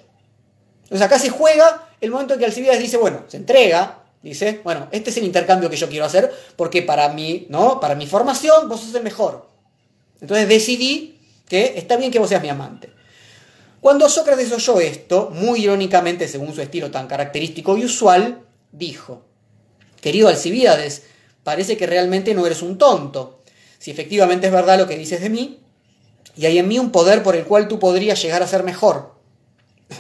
Entonces acá se juega el momento en que Alcibiades dice, bueno, se entrega, dice, bueno, este es el intercambio que yo quiero hacer porque para mí, ¿no? Para mi formación vos sos el mejor. Entonces decidí que está bien que vos seas mi amante. Cuando Sócrates oyó esto, muy irónicamente, según su estilo tan característico y usual, dijo, querido Alcibiades, parece que realmente no eres un tonto. Si efectivamente es verdad lo que dices de mí, y hay en mí un poder por el cual tú podrías llegar a ser mejor.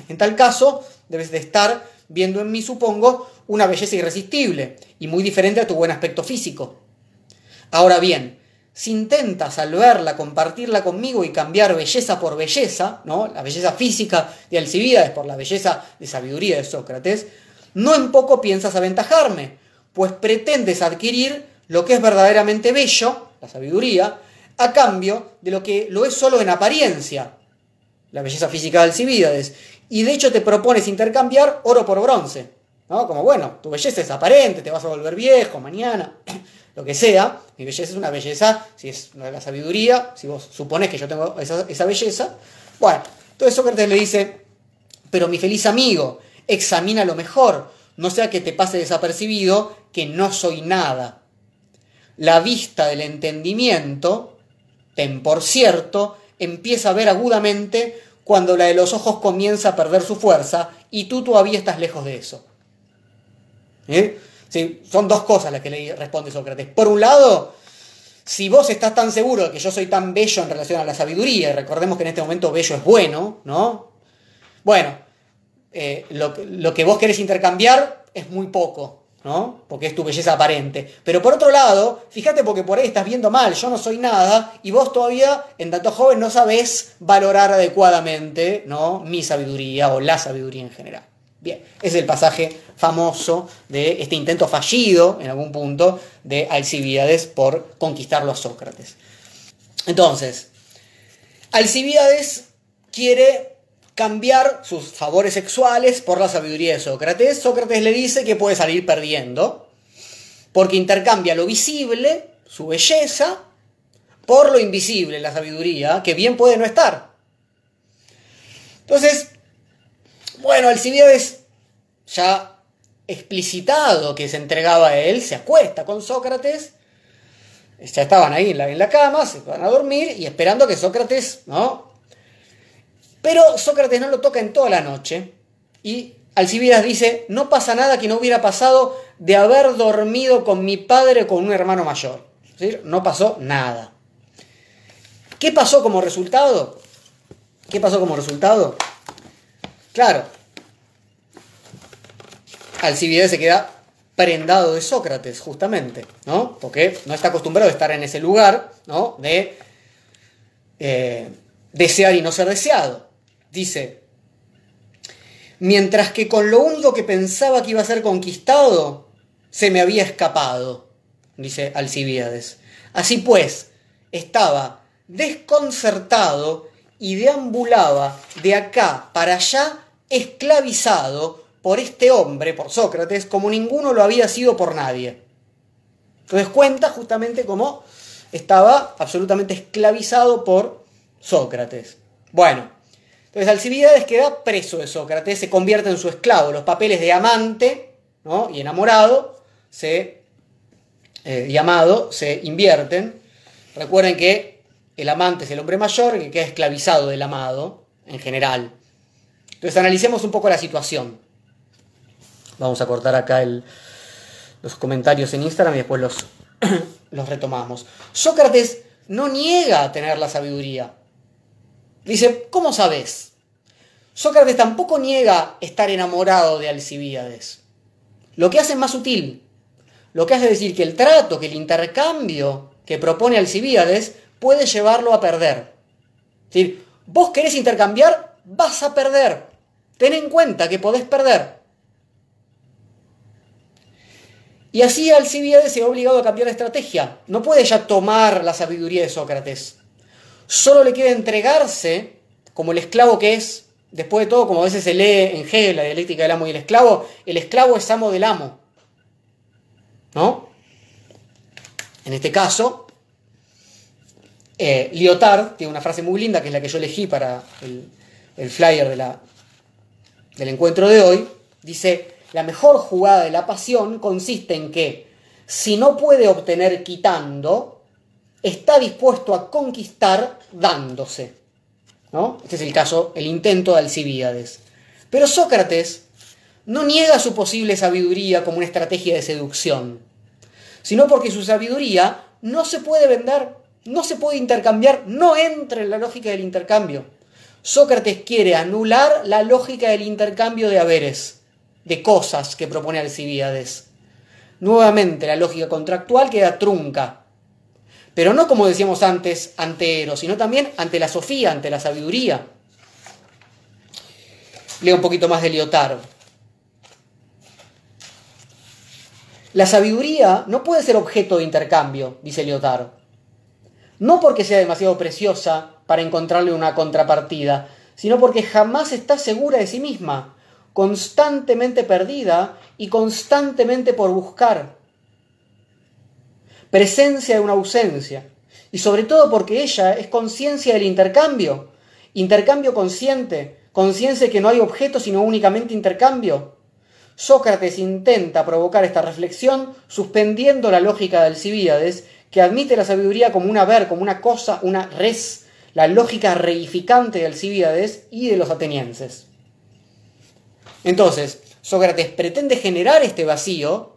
En tal caso, debes de estar viendo en mí, supongo, una belleza irresistible y muy diferente a tu buen aspecto físico. Ahora bien, si intentas al verla compartirla conmigo y cambiar belleza por belleza, ¿no? la belleza física de Alcibiades por la belleza de sabiduría de Sócrates, no en poco piensas aventajarme, pues pretendes adquirir lo que es verdaderamente bello, la sabiduría, a cambio de lo que lo es solo en apariencia, la belleza física de Alcibiades, y de hecho te propones intercambiar oro por bronce, ¿no? Como bueno, tu belleza es aparente, te vas a volver viejo mañana, lo que sea, mi belleza es una belleza, si es la sabiduría, si vos supones que yo tengo esa, esa belleza, bueno, entonces Sócrates le dice, pero mi feliz amigo, examina lo mejor, no sea que te pase desapercibido que no soy nada. La vista del entendimiento, ten por cierto, empieza a ver agudamente cuando la de los ojos comienza a perder su fuerza y tú todavía estás lejos de eso. ¿Eh? son dos cosas las que le responde Sócrates. Por un lado, si vos estás tan seguro de que yo soy tan bello en relación a la sabiduría, y recordemos que en este momento bello es bueno, ¿no? Bueno, eh, lo, que vos querés intercambiar es muy poco. ¿no? Porque es tu belleza aparente. Pero por otro lado, fíjate porque por ahí estás viendo mal, yo no soy nada, y vos todavía, en tanto joven, no sabés valorar adecuadamente, ¿no? Mi sabiduría o la sabiduría en general. Bien, es el pasaje famoso de este intento fallido, en algún punto, de Alcibiades por conquistarlo a Sócrates. Entonces, Alcibiades quiere cambiar sus favores sexuales por la sabiduría de Sócrates. Sócrates le dice que puede salir perdiendo, porque intercambia lo visible, su belleza, por lo invisible, la sabiduría, que bien puede no estar. Entonces, bueno, Alcibiades ya explicitado que se entregaba a él, se acuesta con Sócrates, ya estaban ahí en la, en la cama, se van a dormir y esperando que Sócrates, ¿no? Pero Sócrates no lo toca en toda la noche y Alcibiades dice, no pasa nada que no hubiera pasado de haber dormido con mi padre o con un hermano mayor. Es decir, no pasó nada. ¿Qué pasó como resultado? ¿Qué pasó como resultado? Claro, Alcibiades se queda prendado de Sócrates, justamente, ¿no? Porque no está acostumbrado a estar en ese lugar, ¿no? De eh, desear y no ser deseado. Dice, mientras que con lo único que pensaba que iba a ser conquistado, se me había escapado, dice Alcibiades. Así pues, estaba desconcertado y deambulaba de acá para allá esclavizado por este hombre, por Sócrates, como ninguno lo había sido por nadie. Entonces cuenta justamente cómo estaba absolutamente esclavizado por Sócrates. Bueno, entonces Alcibiades queda preso de Sócrates, se convierte en su esclavo. Los papeles de amante y enamorado se, eh, y amado se invierten. Recuerden que el amante es el hombre mayor que queda esclavizado del amado en general. Entonces analicemos un poco la situación. Vamos a cortar acá los comentarios en Instagram y después los, los retomamos. Sócrates no niega tener la sabiduría. Dice, ¿cómo sabes? Sócrates tampoco niega estar enamorado de Alcibíades. Lo que hace es más sutil. Lo que hace decir que el trato, que el intercambio que propone Alcibíades puede llevarlo a perder. Es decir, vos querés intercambiar, vas a perder. Ten en cuenta que podés perder. Y así Alcibíades se ve obligado a cambiar de estrategia. No puede ya tomar la sabiduría de Sócrates solo le queda entregarse como el esclavo que es. Después de todo, como a veces se lee en Hegel, la dialéctica del amo y el esclavo, el esclavo es amo del amo. ¿No? En este caso, eh, Lyotard tiene una frase muy linda, que es la que yo elegí para el, flyer de la, del encuentro de hoy. Dice, la mejor jugada de la pasión consiste en que, si no puede obtener quitando, está dispuesto a conquistar dándose. ¿no? Este es el caso, el intento de Alcibíades. Pero Sócrates no niega su posible sabiduría como una estrategia de seducción, sino porque su sabiduría no se puede vender, no se puede intercambiar, no entra en la lógica del intercambio. Sócrates quiere anular la lógica del intercambio de haberes, de cosas que propone Alcibíades. Nuevamente la lógica contractual queda trunca, Pero no como decíamos antes, ante Eros, sino también ante la Sofía, ante la sabiduría. Leo un poquito más de Liotaro. La sabiduría no puede ser objeto de intercambio, dice Liotaro. No porque sea demasiado preciosa para encontrarle una contrapartida, sino porque jamás está segura de sí misma, constantemente perdida y constantemente por buscar. Presencia de una ausencia. Y sobre todo porque ella es conciencia del intercambio. Intercambio consciente. Conciencia de que no hay objeto sino únicamente intercambio. Sócrates intenta provocar esta reflexión suspendiendo la lógica de Alcibíades, que admite la sabiduría como un haber, como una cosa, una res, la lógica reificante de Alcibíades y de los atenienses. Entonces, Sócrates pretende generar este vacío,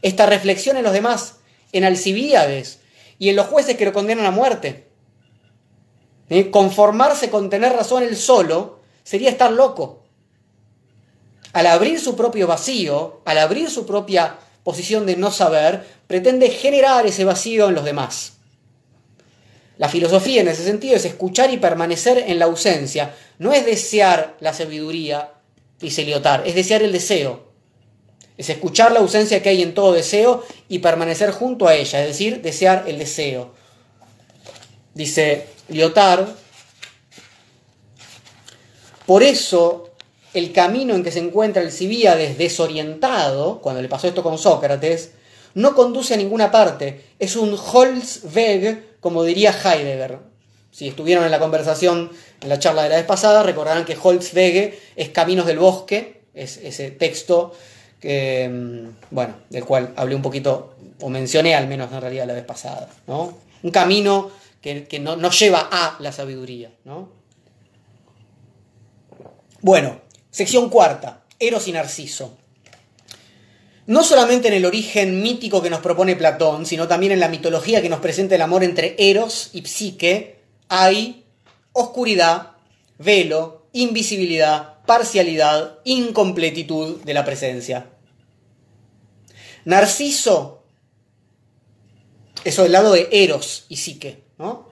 esta reflexión en los demás, en Alcibíades y en los jueces que lo condenan a muerte. Conformarse con tener razón él solo sería estar loco. Al abrir su propio vacío, al abrir su propia posición de no saber, pretende generar ese vacío en los demás. La filosofía en ese sentido es escuchar y permanecer en la ausencia, no es desear la sabiduría, dice Lyotard, es desear el deseo. Es escuchar la ausencia que hay en todo deseo y permanecer junto a ella, es decir, desear el deseo. Dice Lyotard, por eso el camino en que se encuentra el Cibíades desorientado, cuando le pasó esto con Sócrates, no conduce a ninguna parte. Es un Holzweg, como diría Heidegger. Si estuvieron en la conversación, en la charla de la vez pasada, recordarán que Holzwege es Caminos del Bosque, es ese texto que, mm, bueno, del cual hablé un poquito, o mencioné al menos en realidad la vez pasada, ¿no? Un camino que, no, nos lleva a la sabiduría, ¿no? Bueno, sección cuarta, Eros y Narciso. No solamente en el origen mítico que nos propone Platón, sino también en la mitología que nos presenta el amor entre Eros y Psique, hay oscuridad, velo, invisibilidad, parcialidad, incompletitud de la presencia. Narciso, eso del lado de Eros y Psique, ¿no?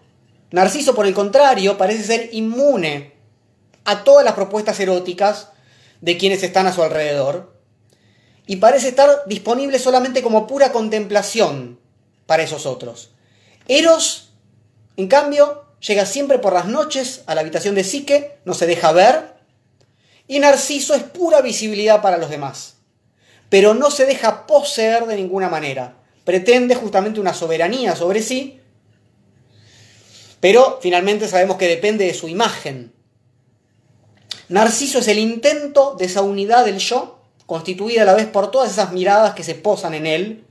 Narciso, por el contrario, parece ser inmune a todas las propuestas eróticas de quienes están a su alrededor y parece estar disponible solamente como pura contemplación para esos otros. Eros, en cambio, llega siempre por las noches a la habitación de Psique, no se deja ver y Narciso es pura visibilidad para los demás. Pero no se deja poseer de ninguna manera. Pretende justamente una soberanía sobre sí, pero finalmente sabemos que depende de su imagen. Narciso es el intento de esa unidad del yo, constituida a la vez por todas esas miradas que se posan en él,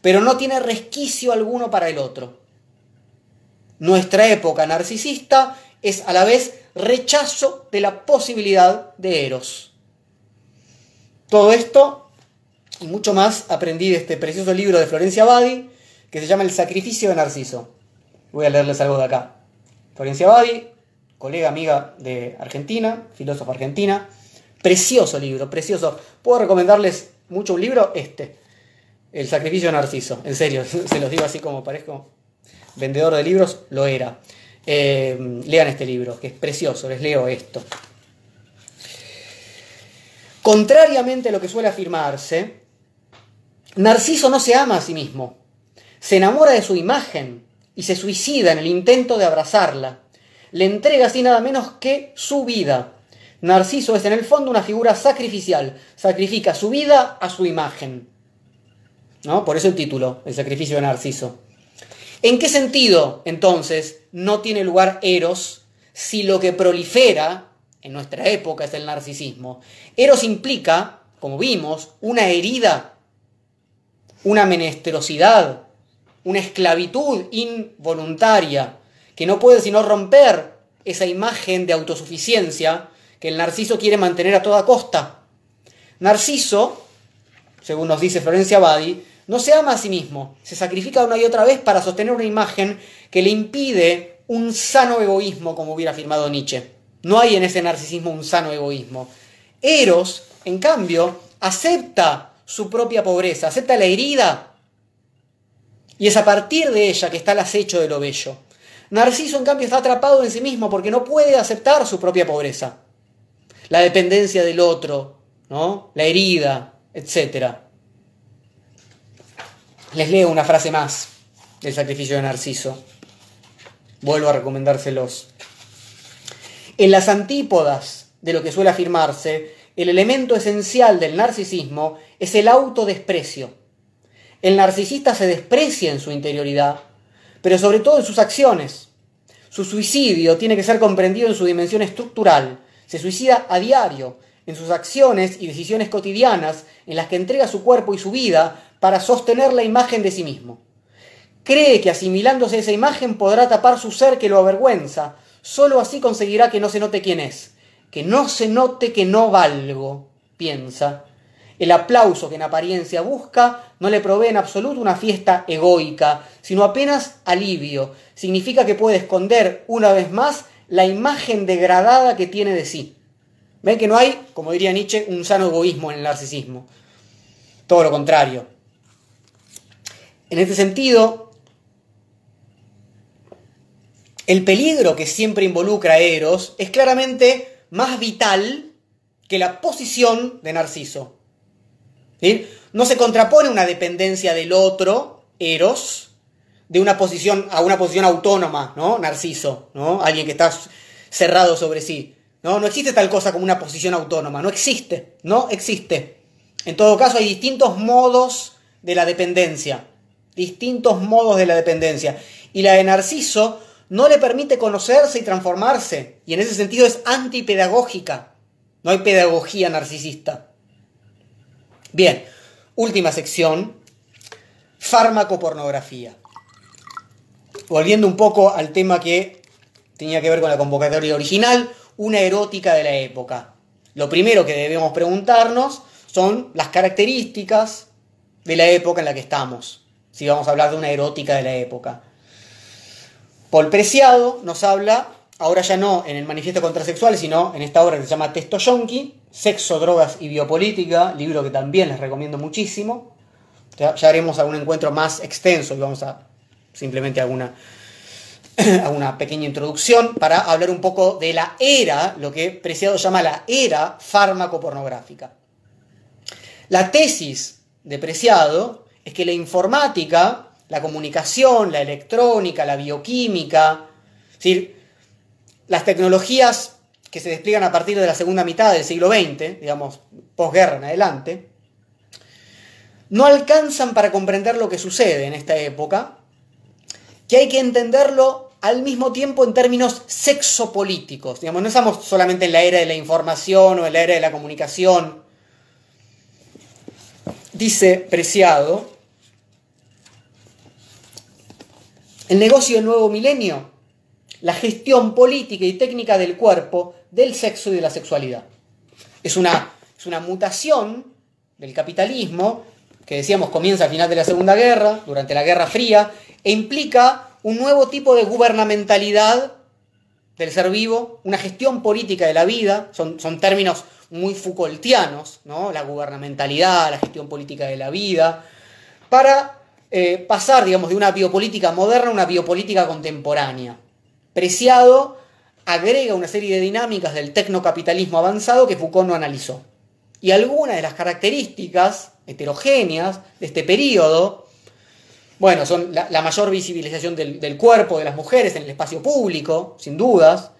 pero no tiene resquicio alguno para el otro. Nuestra época narcisista es a la vez rechazo de la posibilidad de Eros. Todo esto y mucho más aprendí de este precioso libro de Florencia Badi que se llama El sacrificio de Narciso. Voy a leerles algo de acá. Florencia Badi, colega amiga de Argentina, filósofa argentina. Precioso libro, precioso. Puedo recomendarles mucho un libro, este, El sacrificio de Narciso. En serio, se los digo así como parezco vendedor de libros, lo era. Eh, lean este libro, que es precioso, les leo esto. Contrariamente a lo que suele afirmarse, Narciso no se ama a sí mismo, se enamora de su imagen y se suicida en el intento de abrazarla. Le entrega así nada menos que su vida. Narciso es en el fondo una figura sacrificial, sacrifica su vida a su imagen. ¿No? Por eso el título, el sacrificio de Narciso. ¿En qué sentido, entonces, no tiene lugar Eros si lo que prolifera en nuestra época es el narcisismo? Eros implica, como vimos, una herida, una menesterosidad, una esclavitud involuntaria, que no puede sino romper esa imagen de autosuficiencia que el narciso quiere mantener a toda costa. Narciso, según nos dice Florencia Badi, no se ama a sí mismo, se sacrifica una y otra vez para sostener una imagen que le impide un sano egoísmo, como hubiera afirmado Nietzsche. No hay en ese narcisismo un sano egoísmo. Eros, en cambio, acepta su propia pobreza, acepta la herida Y es a partir de ella que está el acecho de lo bello. Narciso, en cambio, está atrapado en sí mismo porque no puede aceptar su propia pobreza. La dependencia del otro, ¿no? La herida, etc. Les leo una frase más del sacrificio de Narciso. Vuelvo a recomendárselos. En las antípodas de lo que suele afirmarse, el elemento esencial del narcisismo es el autodesprecio. El narcisista se desprecia en su interioridad, pero sobre todo en sus acciones. Su suicidio tiene que ser comprendido en su dimensión estructural. Se suicida a diario, en sus acciones y decisiones cotidianas, en las que entrega su cuerpo y su vida para sostener la imagen de sí mismo. Cree que asimilándose a esa imagen podrá tapar su ser que lo avergüenza. Solo así conseguirá que no se note quién es. Que no se note que no valgo, piensa. El aplauso que en apariencia busca no le provee en absoluto una fiesta egoica, sino apenas alivio. Significa que puede esconder una vez más la imagen degradada que tiene de sí. Ven que no hay, como diría Nietzsche, un sano egoísmo en el narcisismo. Todo lo contrario. En este sentido, el peligro que siempre involucra a Eros es claramente más vital que la posición de Narciso. No se contrapone una dependencia del otro, Eros, de una posición a una posición autónoma, ¿no? Narciso, ¿no? Alguien que está cerrado sobre sí. ¿no? no existe tal cosa como una posición autónoma, no existe, no existe. En todo caso, hay distintos modos de la dependencia, distintos modos de la dependencia. Y la de Narciso no le permite conocerse y transformarse, y en ese sentido es antipedagógica. No hay pedagogía narcisista. Bien, última sección, fármacopornografía. Volviendo un poco al tema que tenía que ver con la convocatoria original, una erótica de la época. Lo primero que debemos preguntarnos son las características de la época en la que estamos, si vamos a hablar de una erótica de la época. Paul Preciado nos habla, ahora ya no en el Manifiesto Contrasexual, sino en esta obra que se llama Testo Yonki, Sexo, Drogas y Biopolítica, libro que también les recomiendo muchísimo. Ya, haremos algún encuentro más extenso y vamos a simplemente alguna, alguna pequeña introducción para hablar un poco de la era, lo que Preciado llama la era fármaco-pornográfica. La tesis de Preciado es que la informática la comunicación, la electrónica, la bioquímica, las tecnologías que se despliegan a partir de la segunda mitad del siglo XX, digamos, posguerra en adelante, no alcanzan para comprender lo que sucede en esta época, que hay que entenderlo al mismo tiempo en términos sexopolíticos. Digamos, no estamos solamente en la era de la información o en la era de la comunicación. Dice Preciado, El negocio del nuevo milenio, la gestión política y técnica del cuerpo, del sexo y de la sexualidad. Es una, es una mutación del capitalismo que decíamos comienza al final de la Segunda Guerra, durante la Guerra Fría, e implica un nuevo tipo de gubernamentalidad del ser vivo, una gestión política de la vida, son, son términos muy Foucaultianos, ¿no? la gubernamentalidad, la gestión política de la vida, para eh, pasar, digamos, de una biopolítica moderna a una biopolítica contemporánea. Preciado agrega una serie de dinámicas del tecnocapitalismo avanzado que Foucault no analizó. Y algunas de las características heterogéneas de este periodo, bueno, son la, mayor visibilización del, cuerpo de las mujeres en el espacio público, sin dudas,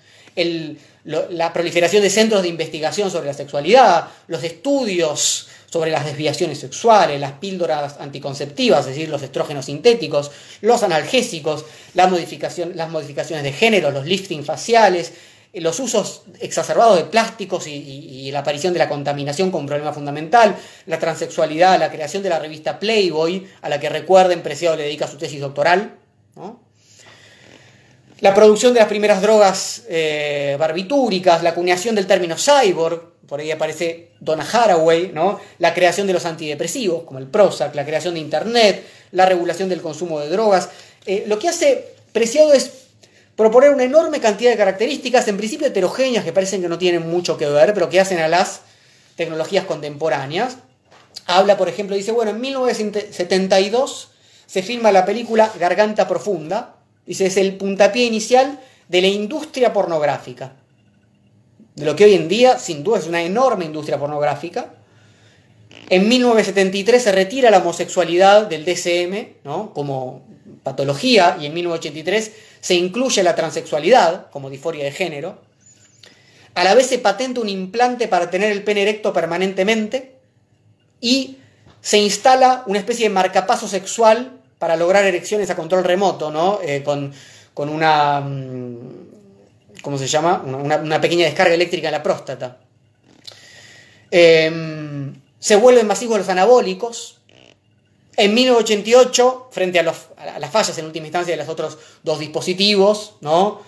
la proliferación de centros de investigación sobre la sexualidad, los estudios sobre las desviaciones sexuales, las píldoras anticonceptivas, es decir, los estrógenos sintéticos, los analgésicos, las modificaciones de género, los lifting faciales, eh, los usos exacerbados de plásticos y, la aparición de la contaminación como un problema fundamental, la transexualidad, la creación de la revista Playboy, a la que recuerden Preciado le dedica su tesis doctoral, la producción de las primeras drogas eh, barbitúricas, la acuñación del término cyborg, por ahí aparece Donna Haraway, ¿no? la creación de los antidepresivos, como el Prozac, la creación de Internet, la regulación del consumo de drogas. Eh, lo que hace Preciado es proponer una enorme cantidad de características, en principio heterogéneas, que parecen que no tienen mucho que ver, pero que hacen a las tecnologías contemporáneas. Habla, por ejemplo, dice, bueno, en 1972 se filma la película Garganta Profunda. Dice, es el puntapié inicial de la industria pornográfica. De lo que hoy en día, sin duda, es una enorme industria pornográfica. En 1973 se retira la homosexualidad del DCM ¿no? como patología y en 1983 se incluye la transexualidad como disforia de género. A la vez se patenta un implante para tener el pene erecto permanentemente y se instala una especie de marcapaso sexual para lograr erecciones a control remoto, ¿no? Eh, con, una, mm, ¿cómo se llama? Una, pequeña descarga eléctrica en la próstata. Em, se vuelven masivos los anabólicos. En 1988, frente a, a, las fallas en última instancia de los otros dos dispositivos, ¿no?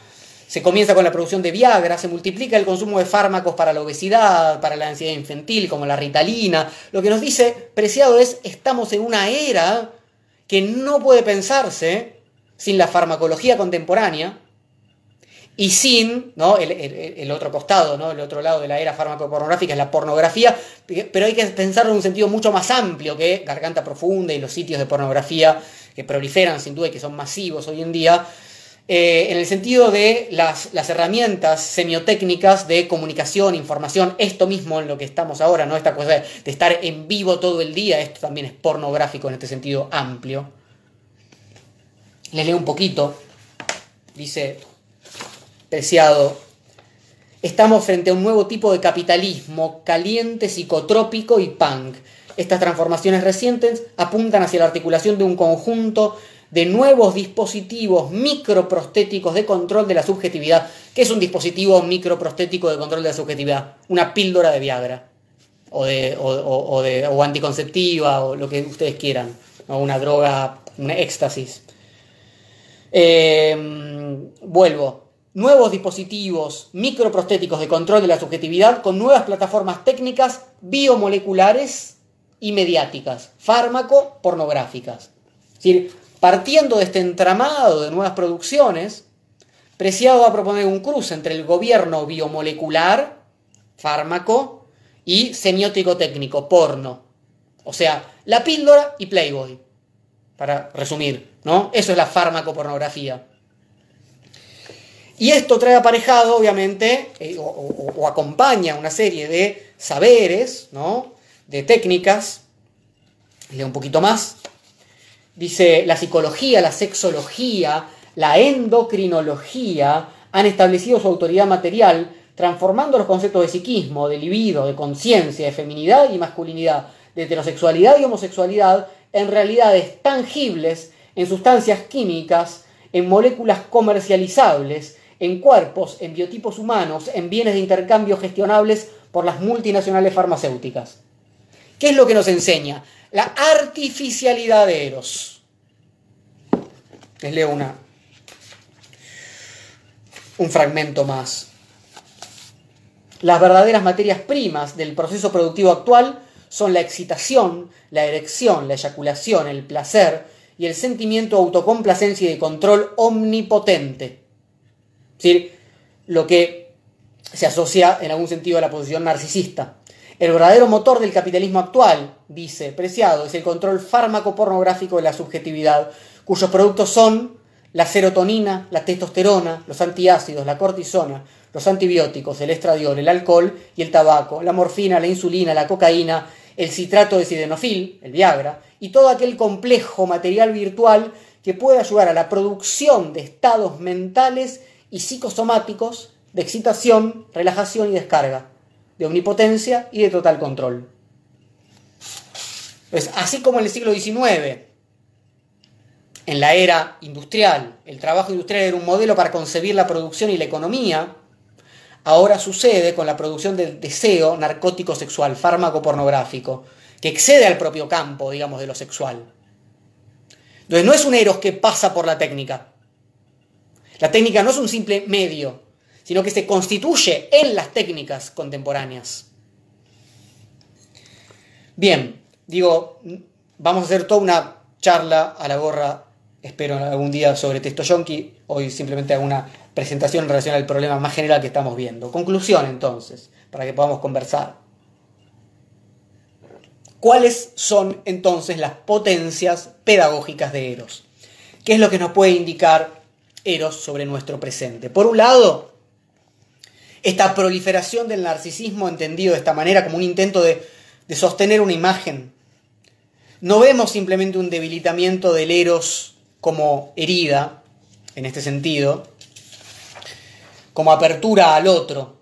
se comienza con la producción de Viagra, se multiplica el consumo de fármacos para la obesidad, para la ansiedad infantil, como la ritalina. Lo que nos dice Preciado es, estamos en una era que no puede pensarse sin la farmacología contemporánea y sin el, otro costado, ¿no? el otro lado de la era farmacopornográfica es la pornografía, pero hay que pensarlo en un sentido mucho más amplio que Garganta Profunda y los sitios de pornografía que proliferan sin duda y que son masivos hoy en día, eh, en el sentido de las, herramientas semiotécnicas de comunicación, información, esto mismo en lo que estamos ahora, ¿no? Esta cosa de, estar en vivo todo el día, esto también es pornográfico en este sentido amplio. Les leo un poquito. Dice, preciado, estamos frente a un nuevo tipo de capitalismo caliente, psicotrópico y punk. Estas transformaciones recientes apuntan hacia la articulación de un conjunto de nuevos dispositivos microprostéticos de control de la subjetividad. ¿Qué es un dispositivo microprostético de control de la subjetividad? Una píldora de Viagra, o, de, o, de, o anticonceptiva, o lo que ustedes quieran, o una droga, un éxtasis. Em, vuelvo. Nuevos dispositivos microprostéticos de control de la subjetividad con nuevas plataformas técnicas biomoleculares y mediáticas, fármaco pornográficas. Es decir, Partiendo de este entramado de nuevas producciones, Preciado va a proponer un cruce entre el gobierno biomolecular, fármaco, y semiótico técnico, porno. O sea, la píldora y Playboy. Para resumir, ¿no? Eso es la fármaco-pornografía. Y esto trae aparejado, obviamente, eh, o, acompaña una serie de saberes, ¿no? De técnicas. Leo un poquito más. Dice, la psicología, la sexología, la endocrinología han establecido su autoridad material, transformando los conceptos de psiquismo, de libido, de conciencia, de feminidad y masculinidad, de heterosexualidad y homosexualidad en realidades tangibles, en sustancias químicas, en moléculas comercializables, en cuerpos, en biotipos humanos, en bienes de intercambio gestionables por las multinacionales farmacéuticas. ¿Qué es lo que nos enseña? La artificialidad de Eros. Les leo una, un fragmento más. Las verdaderas materias primas del proceso productivo actual son la excitación, la erección, la eyaculación, el placer y el sentimiento de autocomplacencia y de control omnipotente. Es decir, lo que se asocia en algún sentido a la posición narcisista. El verdadero motor del capitalismo actual, dice Preciado, es el control fármaco pornográfico de la subjetividad, cuyos productos son la serotonina, la testosterona, los antiácidos, la cortisona, los antibióticos, el estradiol, el alcohol y el tabaco, la morfina, la insulina, la cocaína, el citrato de sildenafil, el Viagra, y todo aquel complejo material virtual que puede ayudar a la producción de estados mentales y psicosomáticos de excitación, relajación y descarga de omnipotencia y de total control. Pues así como en el siglo XIX, en la era industrial, el trabajo industrial era un modelo para concebir la producción y la economía, ahora sucede con la producción del deseo narcótico sexual, fármaco pornográfico, que excede al propio campo, digamos, de lo sexual. Entonces no es un eros que pasa por la técnica. La técnica no es un simple medio, sino que se constituye en las técnicas contemporáneas. Bien, digo, vamos a hacer toda una charla a la gorra, espero algún día sobre texto yonki, hoy simplemente hago una presentación en relación al problema más general que estamos viendo. Conclusión entonces, para que podamos conversar. ¿Cuáles son entonces las potencias pedagógicas de Eros? ¿Qué es lo que nos puede indicar Eros sobre nuestro presente? Por un lado, esta proliferación del narcisismo entendido de esta manera como un intento de, sostener una imagen. No vemos simplemente un debilitamiento del Eros como herida, en este sentido, como apertura al otro.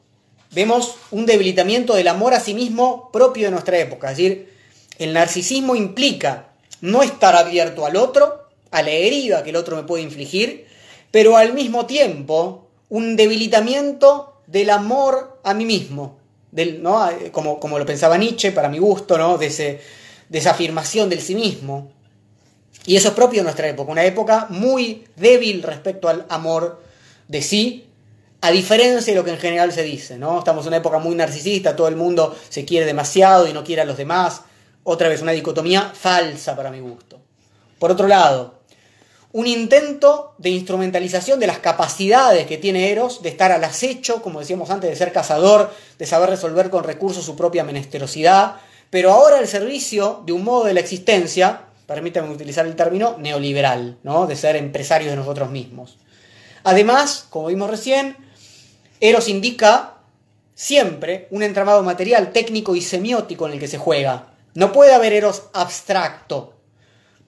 Vemos un debilitamiento del amor a sí mismo propio de nuestra época. Es decir, el narcisismo implica no estar abierto al otro, a la herida que el otro me puede infligir, pero al mismo tiempo un debilitamiento del amor a mí mismo, del, ¿no? como, como lo pensaba Nietzsche, para mi gusto, ¿no? de, ese, de esa afirmación del sí mismo. Y eso es propio de nuestra época, una época muy débil respecto al amor de sí, a diferencia de lo que en general se dice, ¿no? Estamos en una época muy narcisista, todo el mundo se quiere demasiado y no quiere a los demás. Otra vez una dicotomía falsa para mi gusto. Por otro lado, un intento de instrumentalización de las capacidades que tiene Eros de estar al acecho, como decíamos antes, de ser cazador, de saber resolver con recursos su propia menesterosidad, pero ahora al servicio de un modo de la existencia, permítanme utilizar el término, neoliberal, ¿no? de ser empresarios de nosotros mismos. Además, como vimos recién, Eros indica siempre un entramado material, técnico y semiótico en el que se juega. No puede haber Eros abstracto.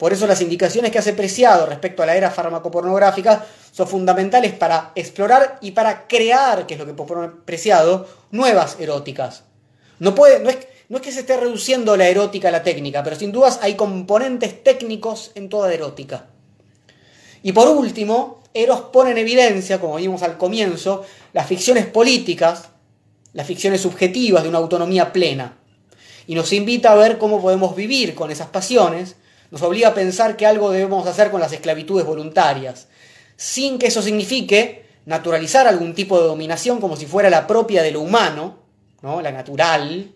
Por eso las indicaciones que hace Preciado respecto a la era farmacopornográfica son fundamentales para explorar y para crear, que es lo que propone Preciado, nuevas eróticas. No, puede, no, es, que se esté reduciendo la erótica a la técnica, pero sin dudas hay componentes técnicos en toda erótica. Y por último, Eros pone en evidencia, como vimos al comienzo, las ficciones políticas, las ficciones subjetivas de una autonomía plena. Y nos invita a ver cómo podemos vivir con esas pasiones, nos obliga a pensar que algo debemos hacer con las esclavitudes voluntarias, sin que eso signifique naturalizar algún tipo de dominación como si fuera la propia de lo humano, ¿no? la natural,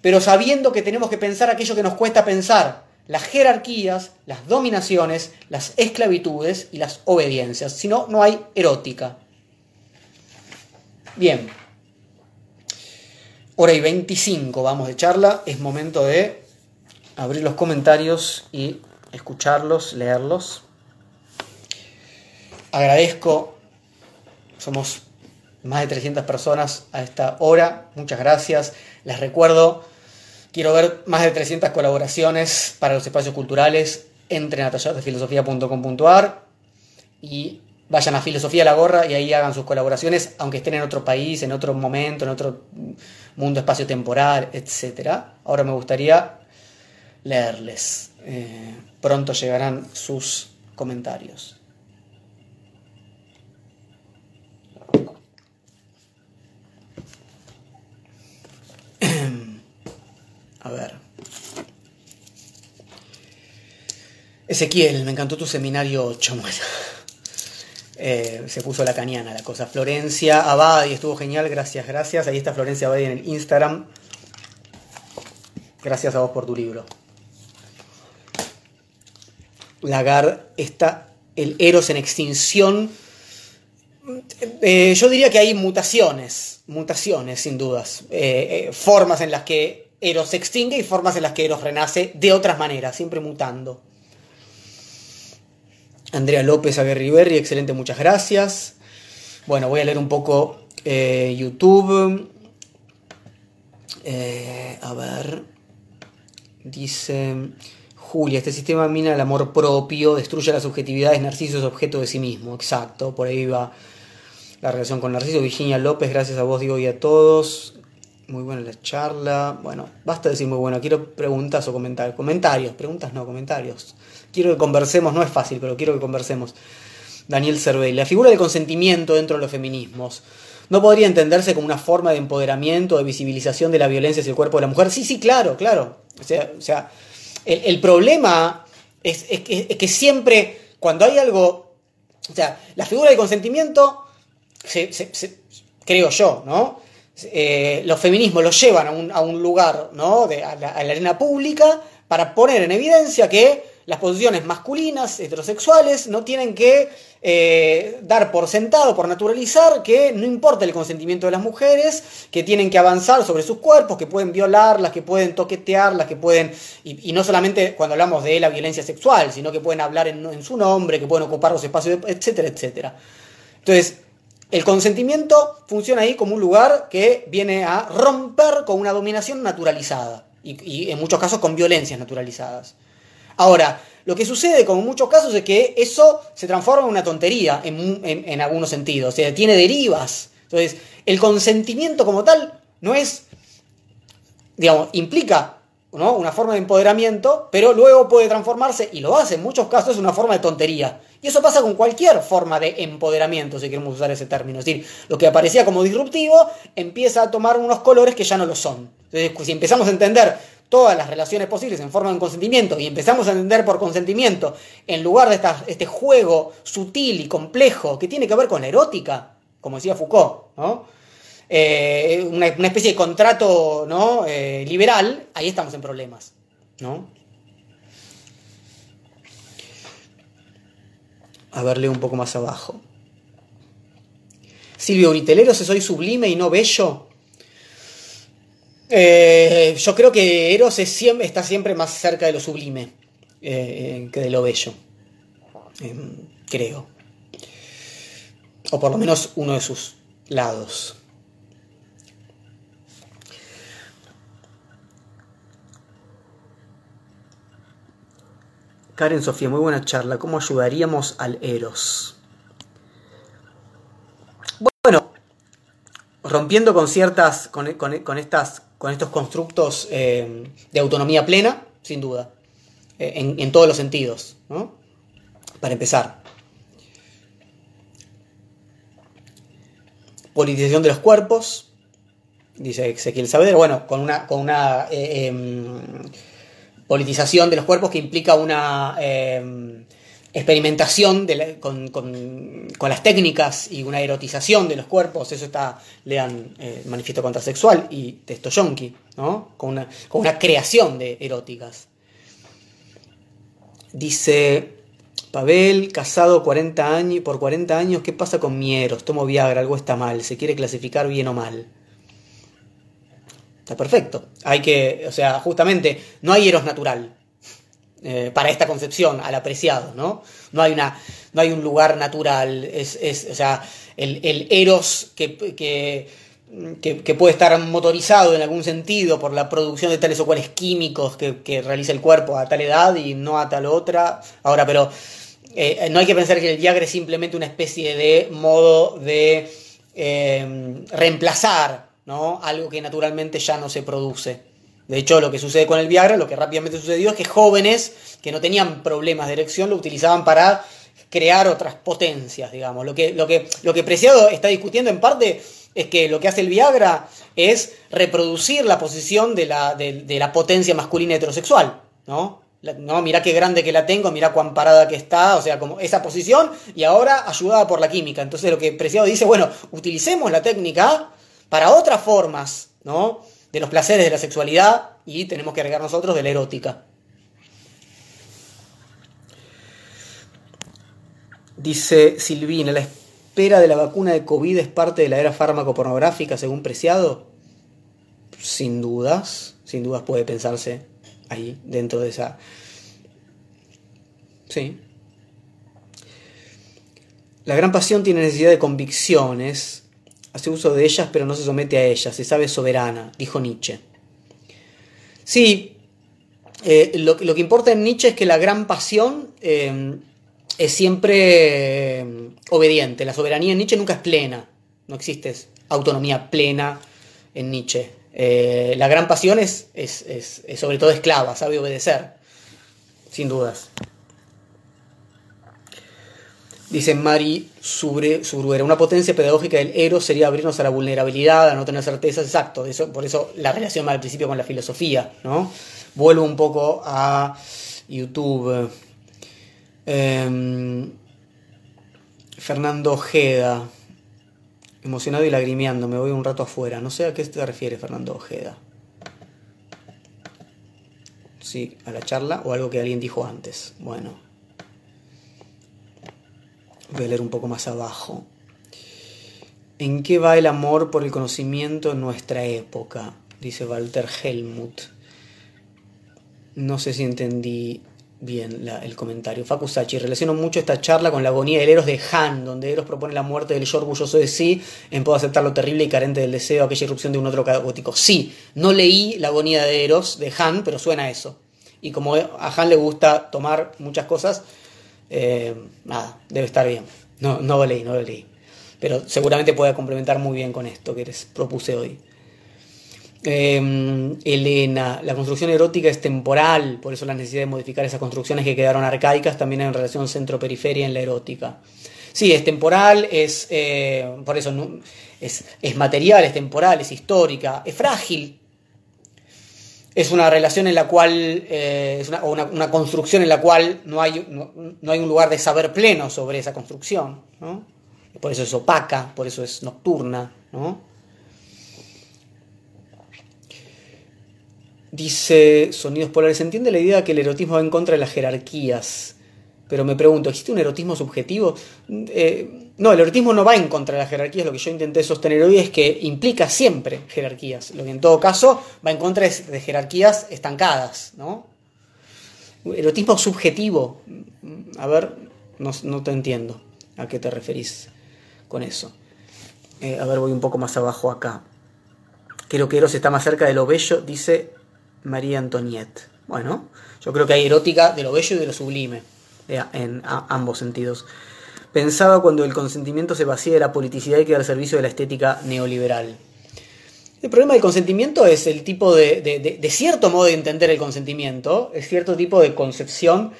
pero sabiendo que tenemos que pensar aquello que nos cuesta pensar, las jerarquías, las dominaciones, las esclavitudes y las obediencias. Si no, no hay erótica. Bien. Hora y 25 vamos de charla. Es momento de abrir los comentarios y escucharlos, leerlos. Agradezco, somos más de 300 personas a esta hora. Muchas gracias. Les recuerdo Quiero ver más de 300 colaboraciones para los espacios culturales. Entren a talleresdefilosofía.com.ar y vayan a Filosofía la Gorra y ahí hagan sus colaboraciones, aunque estén en otro país, en otro momento, en otro mundo espacio temporal, etc. Ahora me gustaría leerles. Eh, pronto llegarán sus comentarios. A ver. Ezequiel, me encantó tu seminario 8. Eh, se puso la cañana la cosa. Florencia Abadi, estuvo genial, gracias, gracias. Ahí está Florencia Abadi en el Instagram. Gracias a vos por tu libro. Lagarde está el Eros en extinción. Eh, yo diría que hay mutaciones, mutaciones sin dudas, eh, formas en las que Eros se extingue y formas en las que Eros renace de otras maneras, siempre mutando. Andrea López Aguerriberri, excelente, muchas gracias. Bueno, voy a leer un poco eh, YouTube. Eh, a ver. Dice Julia, este sistema mina el amor propio, destruye la subjetividad, es Narciso es objeto de sí mismo. Exacto, por ahí va la relación con Narciso. Virginia López, gracias a vos, digo, y a todos. Muy buena la charla. Bueno, basta decir muy bueno. Quiero preguntas o comentarios. Comentarios, preguntas no, comentarios. Quiero que conversemos, no es fácil, pero quiero que conversemos. Daniel Cervey, la figura del consentimiento dentro de los feminismos. ¿No podría entenderse como una forma de empoderamiento, de visibilización de la violencia hacia el cuerpo de la mujer? Sí, sí, claro, claro. O sea, o sea el, problema es, que, siempre, cuando hay algo. O sea, la figura del consentimiento, creo yo, ¿no? Eh, los feminismos los llevan a un, lugar, ¿no? De, a, la, arena pública para poner en evidencia que las posiciones masculinas, heterosexuales, no tienen que eh, dar por sentado, por naturalizar, que no importa el consentimiento de las mujeres, que tienen que avanzar sobre sus cuerpos, que pueden violarlas, que pueden toquetearlas, que pueden, y, no solamente cuando hablamos de la violencia sexual, sino que pueden hablar en, su nombre, que pueden ocupar los espacios, etcétera, etcétera. Entonces, el consentimiento funciona ahí como un lugar que viene a romper con una dominación naturalizada y, en muchos casos con violencias naturalizadas. Ahora, lo que sucede con muchos casos es que eso se transforma en una tontería en, algunos sentidos, o sea, tiene derivas. Entonces, el consentimiento como tal no es, digamos, implica ¿no? una forma de empoderamiento, pero luego puede transformarse, y lo hace en muchos casos, en una forma de tontería. Y eso pasa con cualquier forma de empoderamiento, si queremos usar ese término. Es decir, lo que aparecía como disruptivo empieza a tomar unos colores que ya no lo son. Entonces, si empezamos a entender todas las relaciones posibles en forma de consentimiento y empezamos a entender por consentimiento en lugar de este juego sutil y complejo que tiene que ver con la erótica, como decía Foucault, eh, una, especie de contrato ¿no? Eh, liberal, ahí estamos en problemas. ¿no? A verle un poco más abajo. Silvio Britelero, ¿se soy sublime y no bello? Eh, yo creo que Eros está siempre más cerca de lo sublime eh, que de lo bello. Em, creo. O por lo menos uno de sus lados. Karen Sofía, muy buena charla. ¿Cómo ayudaríamos al Eros? Bueno, rompiendo con ciertas, con, estas, con estos constructos eh, de autonomía plena, sin duda, eh, en, todos los sentidos. Para empezar. Politización de los cuerpos, dice Ezequiel Saavedra, bueno, con una, con una eh, em, politización de los cuerpos que implica una experimentación con, las técnicas y una erotización de los cuerpos. Eso está, lean eh, Manifiesto Contrasexual y Testo Yonki, ¿no? con, una, con una creación de eróticas. Dice Pavel, casado 40 años, por 40 años, ¿qué pasa con mieros? Tomo Viagra, algo está mal, se quiere clasificar bien o mal. Está perfecto. Hay que, o sea, justamente, no hay eros natural eh, para esta concepción, al apreciado, ¿no? No hay, una, no hay un lugar natural. Es, o sea, el, eros que, que, puede estar motorizado en algún sentido por la producción de tales o cuales químicos que, realiza el cuerpo a tal edad y no a tal otra. Ahora, pero eh, no hay que pensar que el Viagra es simplemente una especie de modo de eh, reemplazar algo que naturalmente ya no se produce. De hecho, lo que sucede con el Viagra, lo que rápidamente sucedió es que jóvenes que no tenían problemas de erección lo utilizaban para crear otras potencias, digamos. Lo que, lo que, lo que Preciado está discutiendo en parte es que lo que hace el Viagra es reproducir la posición de la, de, la potencia masculina heterosexual, ¿no? no, mira qué grande que la tengo, mira cuán parada que está, o sea, como esa posición, y ahora ayudada por la química. Entonces lo que Preciado dice, bueno, utilicemos la técnica para otras formas, ¿no? De los placeres de la sexualidad y tenemos que agregar nosotros de la erótica. Dice Silvina, la espera de la vacuna de COVID es parte de la era fármaco pornográfica según Preciado. Sin dudas, sin dudas puede pensarse ahí, dentro de esa... Sí. La gran pasión tiene necesidad de convicciones hace uso de ellas pero no se somete a ellas, se sabe soberana, dijo Nietzsche. Sí, eh, lo, que importa en Nietzsche es que la gran pasión eh, es siempre eh, obediente, la soberanía en Nietzsche nunca es plena, no existe autonomía plena en Nietzsche. la gran pasión es, es, es sobre todo esclava, sabe obedecer, sin dudas. Dice Mari Subruera, una potencia pedagógica del héroe sería abrirnos a la vulnerabilidad, a no tener certezas, exacto, eso, por eso la relación al principio con la filosofía, ¿no? Vuelvo un poco a YouTube. Em, Fernando Ojeda, emocionado y lagrimeando, me voy un rato afuera, no sé a qué te refiere Fernando Ojeda. sí, a la charla o algo que alguien dijo antes. Bueno, voy a leer un poco más abajo. ¿En qué va el amor por el conocimiento en nuestra época? Dice Walter Helmut. No sé si entendí bien el comentario. Facu Sachi, relaciono mucho esta charla con la agonía del Eros de Han, donde Eros propone la muerte del yo orgulloso de sí, en puedo aceptar lo terrible y carente del deseo, aquella irrupción de un otro caótico. Sí, no leí la agonía de Eros de Han, pero suena eso. Y como a Han le gusta tomar muchas cosas, eh, nada, debe estar bien. No, no lo leí, no lo leí. Pero seguramente puede complementar muy bien con esto que les propuse hoy. Em, Elena, la construcción erótica es temporal, por eso la necesidad de modificar esas construcciones que quedaron arcaicas también en relación centro-periferia en la erótica. Sí, es temporal, es eh, por eso es, material, es temporal, es histórica, es frágil. Es una relación en la cual, eh, es una, una, construcción en la cual no hay, no, hay un lugar de saber pleno sobre esa construcción. Por eso es opaca, por eso es nocturna. ¿no? Dice Sonidos Polares, ¿se entiende la idea de que el erotismo va en contra de las jerarquías? Pero me pregunto, ¿existe un erotismo subjetivo? Eh, no, el erotismo no va en contra de las jerarquías, lo que yo intenté sostener hoy es que implica siempre jerarquías, lo que en todo caso va en contra de, jerarquías estancadas, ¿no? Erotismo subjetivo, a ver, no, te entiendo a qué te referís con eso. Eh, a ver, voy un poco más abajo acá. Creo que Eros está más cerca de lo bello, dice María Antoniette. Bueno, yo creo que hay erótica de lo bello y de lo sublime, en ambos sentidos. Pensaba cuando el consentimiento se vacía de la politicidad y queda al servicio de la estética neoliberal. El problema del consentimiento es el tipo de, de cierto modo de entender el consentimiento, es cierto tipo de concepción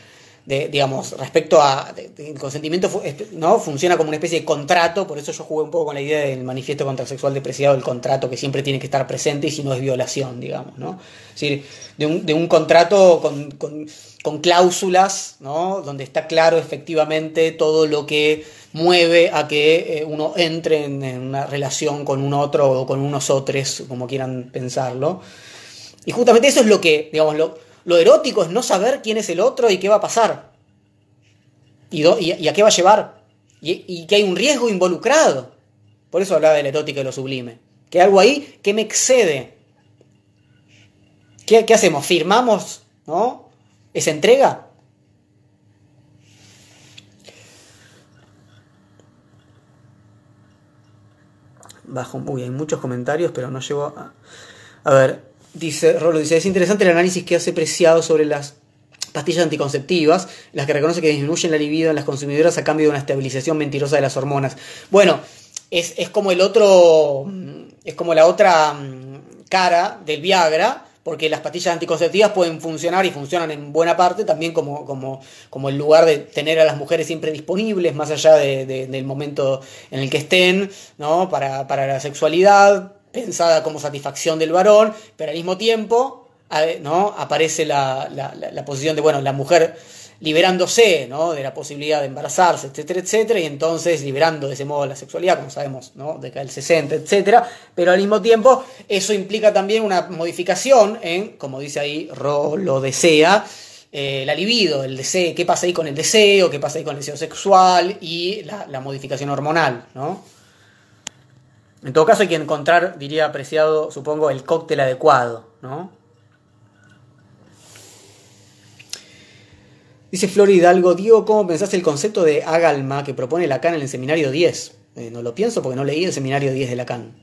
digamos, respecto a el consentimiento, ¿no? Funciona como una especie de contrato, por eso yo jugué un poco con la idea del manifiesto contrasexual depreciado, el contrato que siempre tiene que estar presente y si no es violación, digamos, ¿no? Es decir, de un, de un contrato con, con, cláusulas, ¿no? Donde está claro efectivamente todo lo que mueve a que eh, uno entre en, una relación con un otro o con unos otros, como quieran pensarlo. Y justamente eso es lo que, digamos, lo, lo erótico es no saber quién es el otro y qué va a pasar. Y, a qué va a llevar. Y, que hay un riesgo involucrado. Por eso hablaba de la erótica y lo sublime. Que algo ahí que me excede. ¿Qué, hacemos? ¿Firmamos? ¿No? ¿Esa entrega? Bajo, uy, hay muchos comentarios, pero no llego a... A ver, Dice Rolo, dice, es interesante el análisis que hace Preciado sobre las pastillas anticonceptivas, las que reconoce que disminuyen la libido en las consumidoras a cambio de una estabilización mentirosa de las hormonas. Bueno, es, como el otro, es como la otra mm, cara del Viagra, porque las pastillas anticonceptivas pueden funcionar y funcionan en buena parte también como, como, como el lugar de tener a las mujeres siempre disponibles, más allá del momento en el que estén, ¿no? Para, para la sexualidad, pensada como satisfacción del varón, pero al mismo tiempo ¿no? aparece la, la, posición de, bueno, la mujer liberándose ¿no? de la posibilidad de embarazarse, etcétera, etcétera, y entonces liberando de ese modo la sexualidad, como sabemos, ¿no? de el 60, etcétera, pero al mismo tiempo eso implica también una modificación en, como dice ahí, Ro lo desea, eh, la libido, el deseo, qué pasa ahí con el deseo, qué pasa ahí con el deseo sexual y la, la modificación hormonal, ¿no? En todo caso hay que encontrar, diría apreciado, supongo, el cóctel adecuado, ¿no? Dice Flor Hidalgo, Diego, ¿cómo pensaste el concepto de agalma que propone Lacan en el seminario 10? Eh, no lo pienso porque no leí el seminario 10 de Lacan.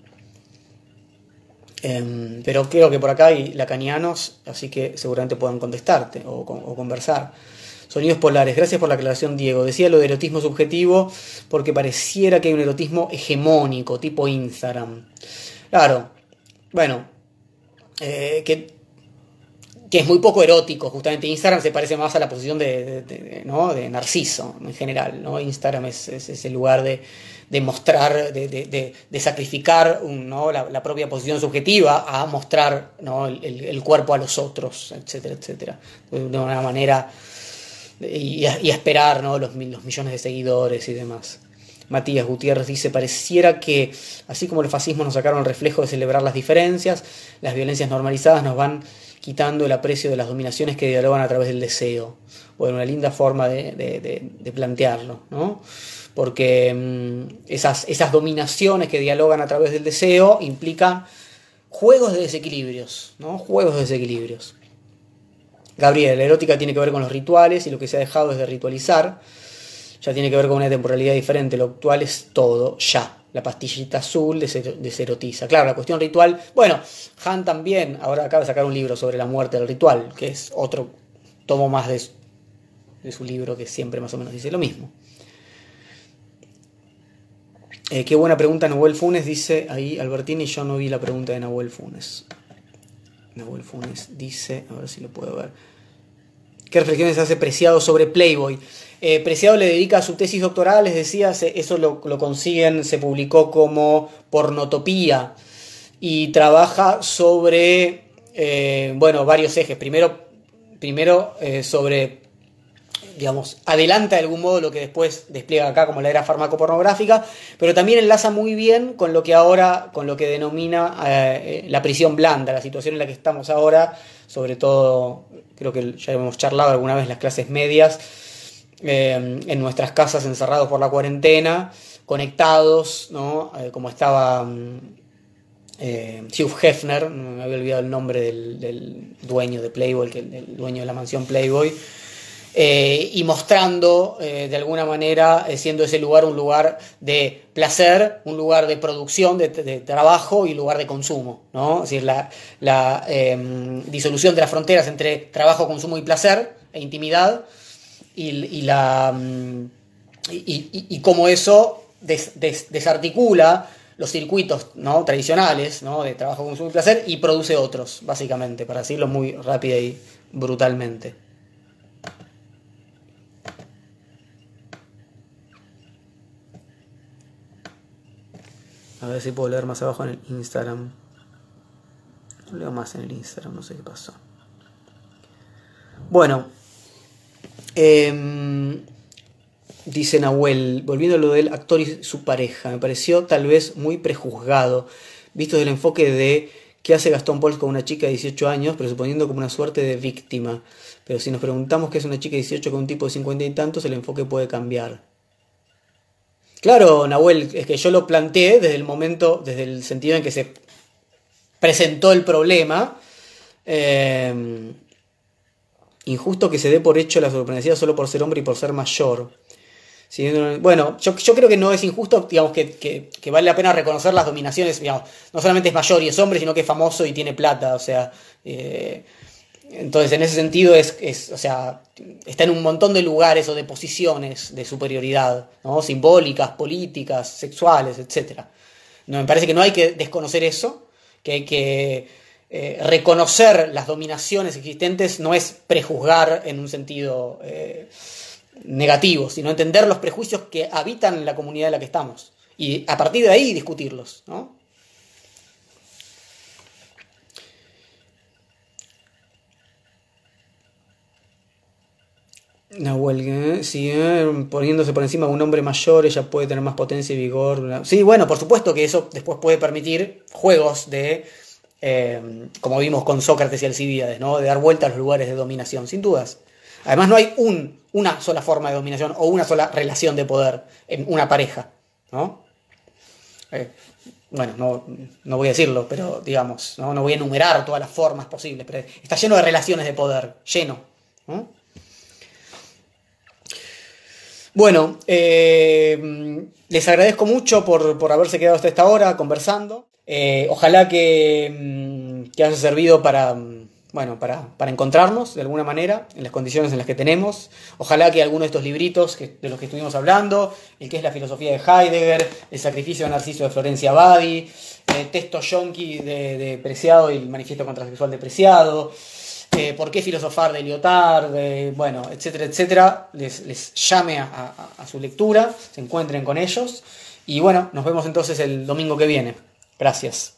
Em, pero creo que por acá hay lacanianos, así que seguramente puedan contestarte o conversar. Sonidos polares. Gracias por la aclaración, Diego. Decía lo de erotismo subjetivo porque pareciera que hay un erotismo hegemónico, tipo Instagram. Claro, bueno, eh, que, que, es muy poco erótico. Justamente Instagram se parece más a la posición de, ¿no? de Narciso en general. ¿no? Instagram es, es, el lugar de, de mostrar, de, sacrificar ¿no? la, propia posición subjetiva a mostrar ¿no? el, cuerpo a los otros, etcétera, etcétera. De una manera y, esperar ¿no? los, los millones de seguidores y demás. Matías Gutiérrez dice, pareciera que, así como el fascismo nos sacaron el reflejo de celebrar las diferencias, las violencias normalizadas nos van quitando el aprecio de las dominaciones que dialogan a través del deseo. Bueno, una linda forma de, plantearlo, ¿no? Porque mm, esas, esas dominaciones que dialogan a través del deseo implican juegos de desequilibrios, ¿no? Juegos de desequilibrios. Gabriel, la erótica tiene que ver con los rituales y lo que se ha dejado es de ritualizar. Ya tiene que ver con una temporalidad diferente. Lo actual es todo, ya. La pastillita azul deserotiza. Claro, la cuestión ritual. Bueno, Han también ahora acaba de sacar un libro sobre la muerte del ritual, que es otro tomo más de, su libro que siempre más o menos dice lo mismo. Eh, qué buena pregunta Nahuel Funes, dice ahí Albertini, yo no vi la pregunta de Nahuel Funes. Nahuel Funes dice, a ver si lo puedo ver. ¿Qué reflexiones hace Preciado sobre Playboy? Eh, Preciado le dedica a su tesis doctoral, les decía, eso lo, consiguen, se publicó como pornotopía y trabaja sobre, eh, bueno, varios ejes. Primero, primero sobre digamos, adelanta de algún modo lo que después despliega acá como la era farmacopornográfica, pero también enlaza muy bien con lo que ahora, con lo que denomina eh, la prisión blanda, la situación en la que estamos ahora, sobre todo, creo que ya hemos charlado alguna vez las clases medias, eh, en nuestras casas encerrados por la cuarentena, conectados, ¿no? Eh, como estaba mm, Hugh Hefner, me había olvidado el nombre del, dueño de Playboy, el dueño de la mansión Playboy, eh, y mostrando eh, de alguna manera, eh, siendo ese lugar un lugar de placer, un lugar de producción, de, trabajo y lugar de consumo. ¿no? Es decir, la, em, disolución de las fronteras entre trabajo, consumo y placer e intimidad y, la, mm, y, cómo eso desarticula los circuitos ¿no? tradicionales ¿no? de trabajo, consumo y placer y produce otros, básicamente, para decirlo muy rápido y brutalmente. A ver si puedo leer más abajo en el Instagram. No leo más en el Instagram, no sé qué pasó. Bueno, eh, dice Nahuel, volviendo a lo del actor y su pareja, me pareció tal vez muy prejuzgado, visto del enfoque de qué hace Gastón Pauls con una chica de 18 años, pero suponiendo como una suerte de víctima. Pero si nos preguntamos qué es una chica de 18 con un tipo de 50 y tantos, el enfoque puede cambiar. Claro, Nahuel, es que yo lo planteé desde el momento, desde el sentido en que se presentó el problema. Eh, injusto que se dé por hecho la supremacía solo por ser hombre y por ser mayor. Bueno, yo, creo que no es injusto, digamos, que, vale la pena reconocer las dominaciones, digamos, no solamente es mayor y es hombre, sino que es famoso y tiene plata, o sea, eh, entonces, en ese sentido, es, o sea, está en un montón de lugares o de posiciones de superioridad, ¿no? simbólicas, políticas, sexuales, etc. No, me parece que no hay que desconocer eso, que hay que eh, reconocer las dominaciones existentes, no es prejuzgar en un sentido eh, negativo, sino entender los prejuicios que habitan la comunidad en la que estamos. Y a partir de ahí discutirlos. ¿no? Nahuel, huelga si poniéndose por encima de un hombre mayor, ella puede tener más potencia y vigor. Sí, bueno, por supuesto que eso después puede permitir juegos de, eh, como vimos con Sócrates y Alcibiades, ¿no? de dar vuelta a los lugares de dominación, sin dudas. Además, no hay un, una sola forma de dominación o una sola relación de poder en una pareja. ¿no? Eh, bueno, no, no, voy a decirlo, pero digamos, ¿no? no voy a enumerar todas las formas posibles, pero está lleno de relaciones de poder, lleno. ¿no? Bueno, eh, les agradezco mucho por, haberse quedado hasta esta hora conversando. Eh, ojalá que, mm, que, haya servido para, mm, bueno, para, encontrarnos de alguna manera en las condiciones en las que tenemos. Ojalá que alguno de estos libritos de los que estuvimos hablando, el que es la filosofía de Heidegger, el sacrificio de Narciso de Florencia Badi, el texto yonki de, de Preciado y el manifiesto contrasexual de Preciado, por qué filosofar de Lyotard, bueno, etcétera, etcétera, les, llame a, a su lectura, se encuentren con ellos. Y bueno, nos vemos entonces el domingo que viene. Gracias.